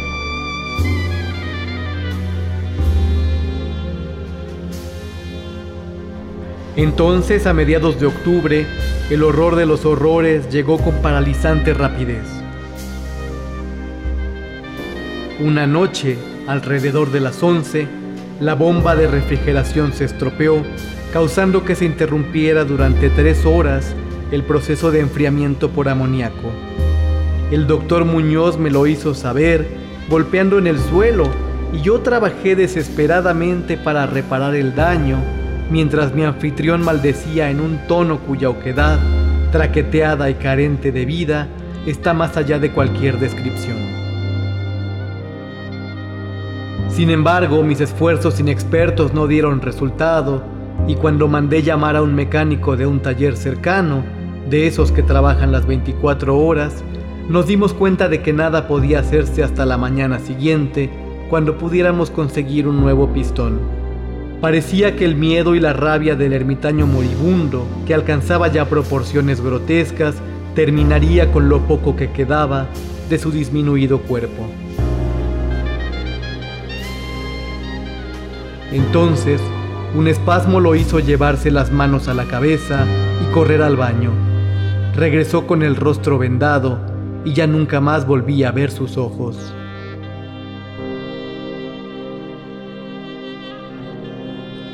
Entonces, a mediados de octubre, el horror de los horrores llegó con paralizante rapidez. Una noche, alrededor de las 11, la bomba de refrigeración se estropeó, causando que se interrumpiera durante tres horas el proceso de enfriamiento por amoníaco. El doctor Muñoz me lo hizo saber, golpeando en el suelo, y yo trabajé desesperadamente para reparar el daño mientras mi anfitrión maldecía en un tono cuya oquedad, traqueteada y carente de vida, está más allá de cualquier descripción. Sin embargo, mis esfuerzos inexpertos no dieron resultado, y cuando mandé llamar a un mecánico de un taller cercano, de esos que trabajan las 24 horas, nos dimos cuenta de que nada podía hacerse hasta la mañana siguiente, cuando pudiéramos conseguir un nuevo pistón. Parecía que el miedo y la rabia del ermitaño moribundo, que alcanzaba ya proporciones grotescas, terminaría con lo poco que quedaba de su disminuido cuerpo. Entonces, un espasmo lo hizo llevarse las manos a la cabeza y correr al baño. Regresó con el rostro vendado y ya nunca más volví a ver sus ojos.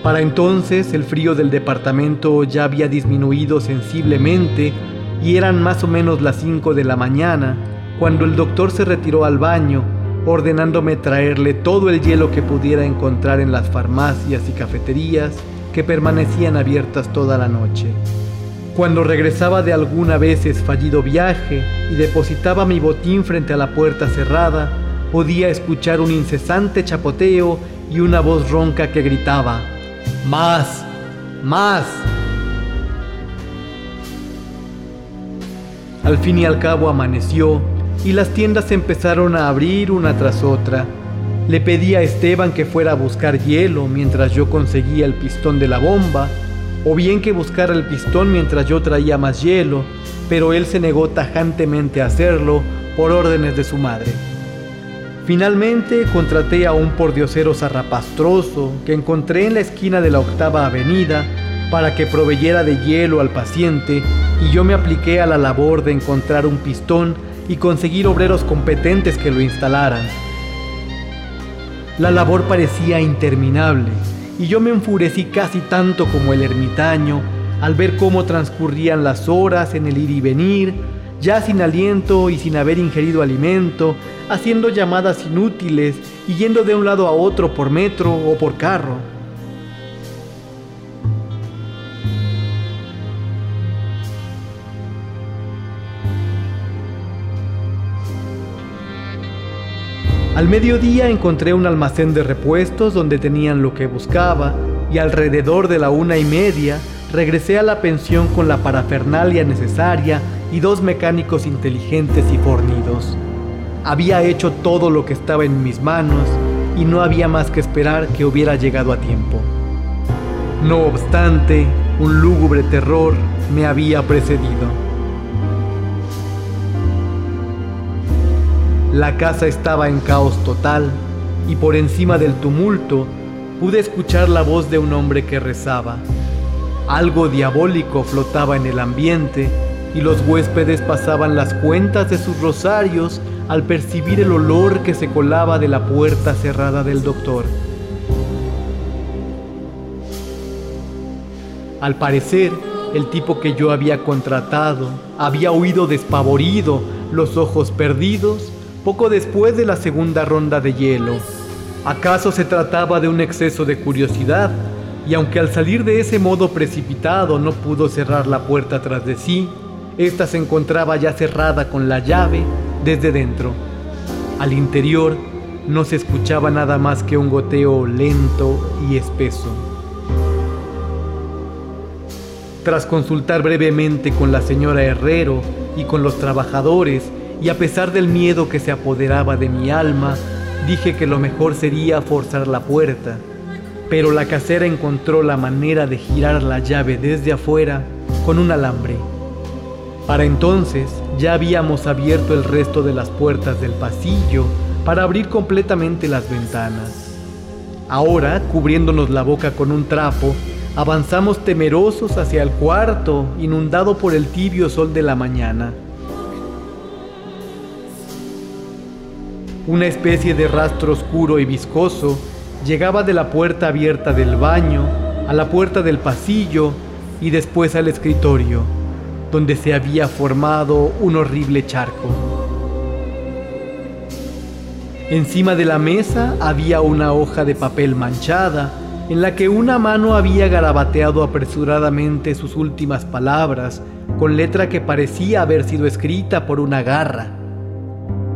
Para entonces el frío del departamento ya había disminuido sensiblemente y eran más o menos las 5 de la mañana cuando el doctor se retiró al baño, ordenándome traerle todo el hielo que pudiera encontrar en las farmacias y cafeterías que permanecían abiertas toda la noche. Cuando regresaba de alguna veces fallido viaje y depositaba mi botín frente a la puerta cerrada, podía escuchar un incesante chapoteo y una voz ronca que gritaba, más, más. Al fin y al cabo amaneció y las tiendas empezaron a abrir una tras otra. Le pedí a Esteban que fuera a buscar hielo mientras yo conseguía el pistón de la bomba, o bien que buscara el pistón mientras yo traía más hielo, pero él se negó tajantemente a hacerlo por órdenes de su madre. Finalmente contraté a un pordiosero zarrapastroso que encontré en la esquina de la octava avenida para que proveyera de hielo al paciente y yo me apliqué a la labor de encontrar un pistón y conseguir obreros competentes que lo instalaran. La labor parecía interminable y yo me enfurecí casi tanto como el ermitaño al ver cómo transcurrían las horas en el ir y venir, ya sin aliento y sin haber ingerido alimento, haciendo llamadas inútiles y yendo de un lado a otro por metro o por carro. Al mediodía encontré un almacén de repuestos donde tenían lo que buscaba y alrededor de la una y media regresé a la pensión con la parafernalia necesaria y dos mecánicos inteligentes y fornidos. Había hecho todo lo que estaba en mis manos y no había más que esperar que hubiera llegado a tiempo. No obstante, un lúgubre terror me había precedido. La casa estaba en caos total y por encima del tumulto pude escuchar la voz de un hombre que rezaba. Algo diabólico flotaba en el ambiente y los huéspedes pasaban las cuentas de sus rosarios al percibir el olor que se colaba de la puerta cerrada del doctor. Al parecer, el tipo que yo había contratado había huido despavorido, los ojos perdidos, poco después de la segunda ronda de hielo. ¿Acaso se trataba de un exceso de curiosidad? Y aunque al salir de ese modo precipitado no pudo cerrar la puerta tras de sí, Esta se encontraba ya cerrada con la llave desde dentro. Al interior no se escuchaba nada más que un goteo lento y espeso. Tras consultar brevemente con la señora Herrero y con los trabajadores, y a pesar del miedo que se apoderaba de mi alma, dije que lo mejor sería forzar la puerta. Pero la casera encontró la manera de girar la llave desde afuera con un alambre. Para entonces ya habíamos abierto el resto de las puertas del pasillo para abrir completamente las ventanas. Ahora, cubriéndonos la boca con un trapo, avanzamos temerosos hacia el cuarto, inundado por el tibio sol de la mañana. Una especie de rastro oscuro y viscoso llegaba de la puerta abierta del baño a la puerta del pasillo y después al escritorio, donde se había formado un horrible charco. Encima de la mesa había una hoja de papel manchada en la que una mano había garabateado apresuradamente sus últimas palabras con letra que parecía haber sido escrita por una garra.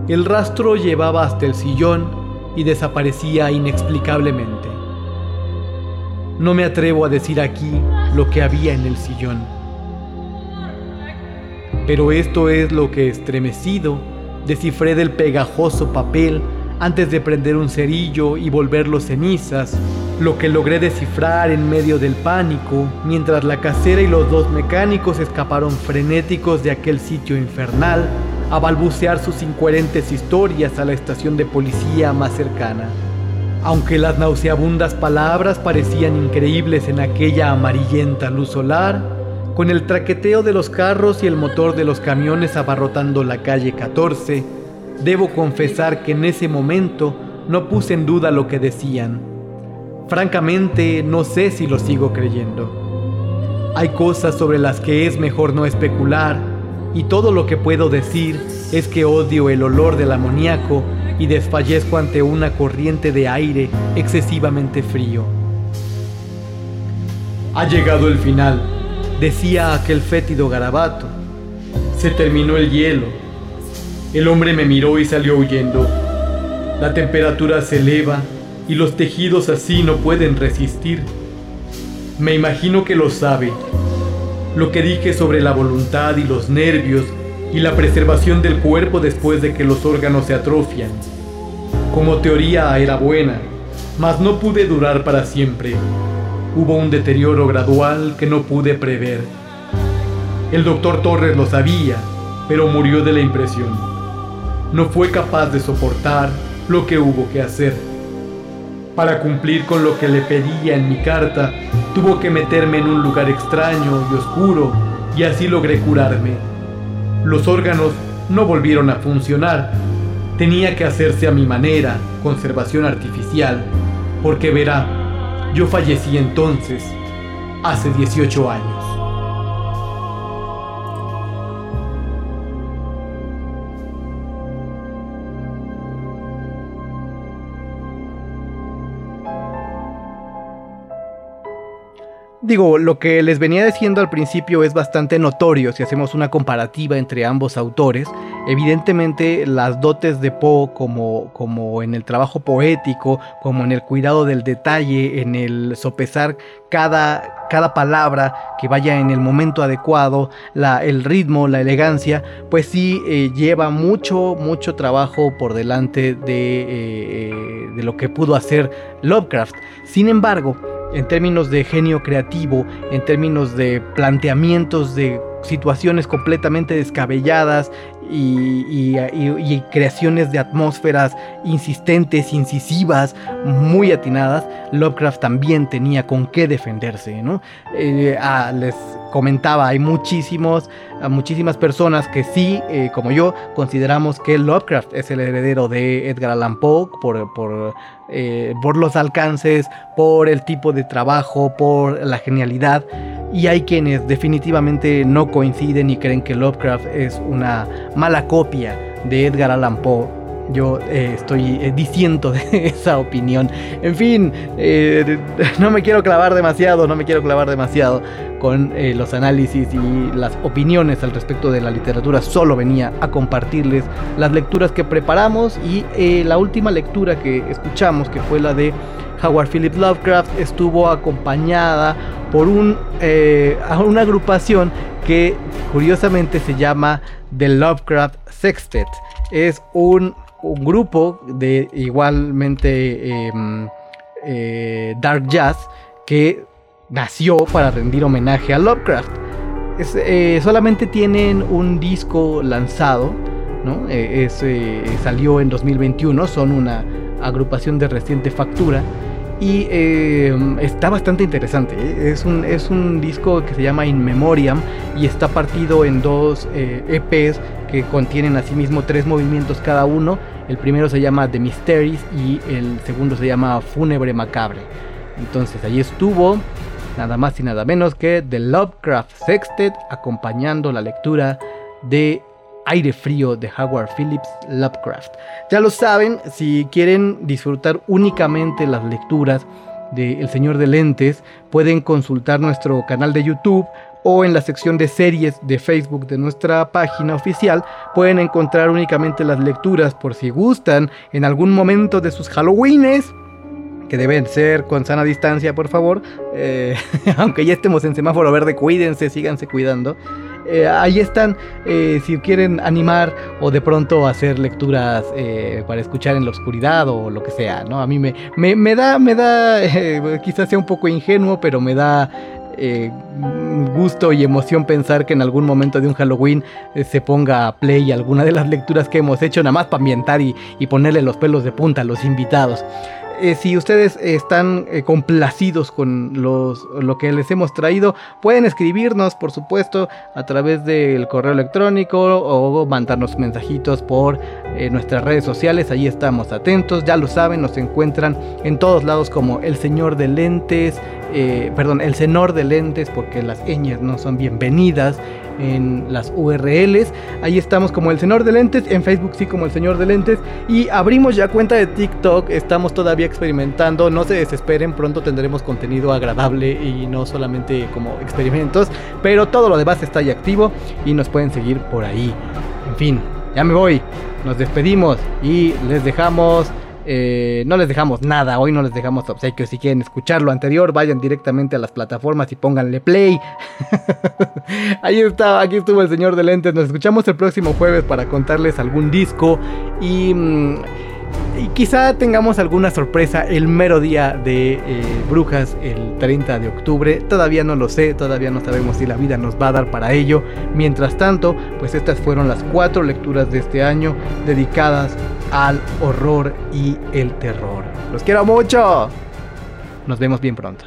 El rastro llevaba hasta el sillón y desaparecía inexplicablemente. No me atrevo a decir aquí lo que había en el sillón. Pero esto es lo que estremecido descifré del pegajoso papel antes de prender un cerillo y volverlo cenizas, lo que logré descifrar en medio del pánico, mientras la casera y los dos mecánicos escaparon frenéticos de aquel sitio infernal a balbucear sus incoherentes historias a la estación de policía más cercana. Aunque las nauseabundas palabras parecían increíbles en aquella amarillenta luz solar, con el traqueteo de los carros y el motor de los camiones abarrotando la calle 14, Debo confesar que en ese momento no puse en duda lo que decían. Francamente, no sé si lo sigo creyendo. Hay cosas sobre las que es mejor no especular, y todo lo que puedo decir es que odio el olor del amoníaco y desfallezco ante una corriente de aire excesivamente frío. Ha llegado el final, decía aquel fétido garabato. Se terminó el hielo el hombre me miró y salió huyendo. La temperatura se eleva y los tejidos así no pueden resistir. Me imagino que lo sabe. Lo que dije sobre la voluntad y los nervios y la preservación del cuerpo después de que los órganos se atrofian. Como teoría era buena, mas no pude durar para siempre. Hubo un deterioro gradual que no pude prever. El doctor Torres lo sabía, pero murió de la impresión no fue capaz de soportar lo que hubo que hacer. Para cumplir con lo que le pedía en mi carta, tuvo que meterme en un lugar extraño y oscuro y así logré curarme. Los órganos no volvieron a funcionar. Tenía que hacerse a mi manera, conservación artificial, porque verá, yo fallecí entonces, hace 18 años. Digo, lo que les venía diciendo al principio es bastante notorio si hacemos una comparativa entre ambos autores. Evidentemente las dotes de Poe como, como en el trabajo poético, como en el cuidado del detalle, en el sopesar cada, cada palabra que vaya en el momento adecuado, la, el ritmo, la elegancia, pues sí eh, lleva mucho, mucho trabajo por delante de, eh, de lo que pudo hacer Lovecraft. Sin embargo, en términos de genio creativo, en términos de planteamientos de situaciones completamente descabelladas y, creaciones de atmósferas insistentes, incisivas, muy atinadas, Lovecraft también tenía con qué defenderse. ¿no? Eh, ah, les comentaba, hay muchísimos, muchísimas personas que sí, eh, como yo, consideramos que Lovecraft es el heredero de Edgar Allan Poe por, por, eh, por los alcances, por el tipo de trabajo, por la genialidad. Y hay quienes definitivamente no coinciden y creen que Lovecraft es una mala copia de Edgar Allan Poe yo eh, estoy eh, diciendo de esa opinión. En fin, eh, no me quiero clavar demasiado, no me quiero clavar demasiado con los análisis y las opiniones al respecto de la literatura. Solo venía a compartirles las lecturas que preparamos y la última lectura que escuchamos, que fue la de Howard Phillips Lovecraft, estuvo acompañada por un, una agrupación que curiosamente se llama The Lovecraft Sextet. Es un un grupo de igualmente em, eh, dark jazz que nació para rendir homenaje a Lovecraft. Eh, solamente tienen un disco lanzado, ¿no? Eh, salió en 2021, son una agrupación de reciente factura y está bastante interesante. Es un, es un disco que se llama In Memoriam y está partido en dos EPs e que contienen asimismo tres movimientos cada uno el primero se llama The Mysteries y el segundo se llama Fúnebre Macabre. Entonces ahí estuvo nada más y nada menos que The Lovecraft Sextet acompañando la lectura de Aire Frío de Howard Phillips Lovecraft. Ya lo saben, si quieren disfrutar únicamente las lecturas de El Señor de Lentes, pueden consultar nuestro canal de YouTube o en la sección de series de Facebook de nuestra página oficial pueden encontrar únicamente las lecturas por si gustan en algún momento de sus Halloweenes que deben ser con sana distancia, por favor. Eh, aunque ya estemos en semáforo verde, cuídense, síganse cuidando. Eh, ahí están, eh, si quieren animar o de pronto hacer lecturas para escuchar en la oscuridad o lo que sea, ¿no? A mí me, me, me da, me da, quizás sea un poco ingenuo, pero me da eh, gusto y emoción pensar que en algún momento de un Halloween eh, se ponga a play alguna de las lecturas que hemos hecho, nada más para ambientar y, y ponerle los pelos de punta a los invitados. Eh, si ustedes están complacidos con los, lo que les hemos traído, pueden escribirnos, por supuesto, a través del correo electrónico o mandarnos mensajitos por nuestras redes sociales. Ahí estamos atentos. Ya lo saben, nos encuentran en todos lados como el señor de lentes, perdón, el senor de lentes, porque las ñes no son bienvenidas en las URLs. Ahí estamos como el señor de lentes, en Facebook sí como el señor de lentes. Y abrimos ya cuenta de TikTok, estamos todavía experimentando, no se desesperen, pronto tendremos contenido agradable y no solamente como experimentos. Pero todo lo demás está ya activo y nos pueden seguir por ahí. En fin, ya me voy. Nos despedimos y les dejamos eh, no les dejamos nada, hoy no les dejamos obsequios. Si quieren escuchar lo anterior, vayan directamente a las plataformas y pónganle play. Ahí está, aquí estuvo el señor de lentes. Nos escuchamos el próximo jueves para contarles algún disco y. Mm, quizá tengamos alguna sorpresa el mero día de eh, Brujas, el 30 de octubre. Todavía no lo sé, todavía no sabemos si la vida nos va a dar para ello. Mientras tanto, pues estas fueron las cuatro lecturas de este año dedicadas al horror y el terror. Los quiero mucho. Nos vemos bien pronto.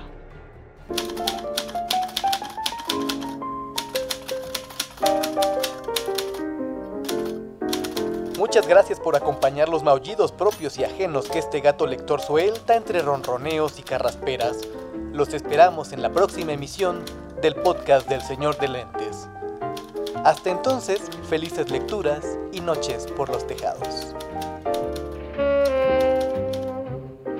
Muchas gracias por acompañar los maullidos propios y ajenos que este gato lector suelta entre ronroneos y carrasperas. Los esperamos en la próxima emisión del podcast del Señor de Lentes. Hasta entonces, felices lecturas y noches por los tejados.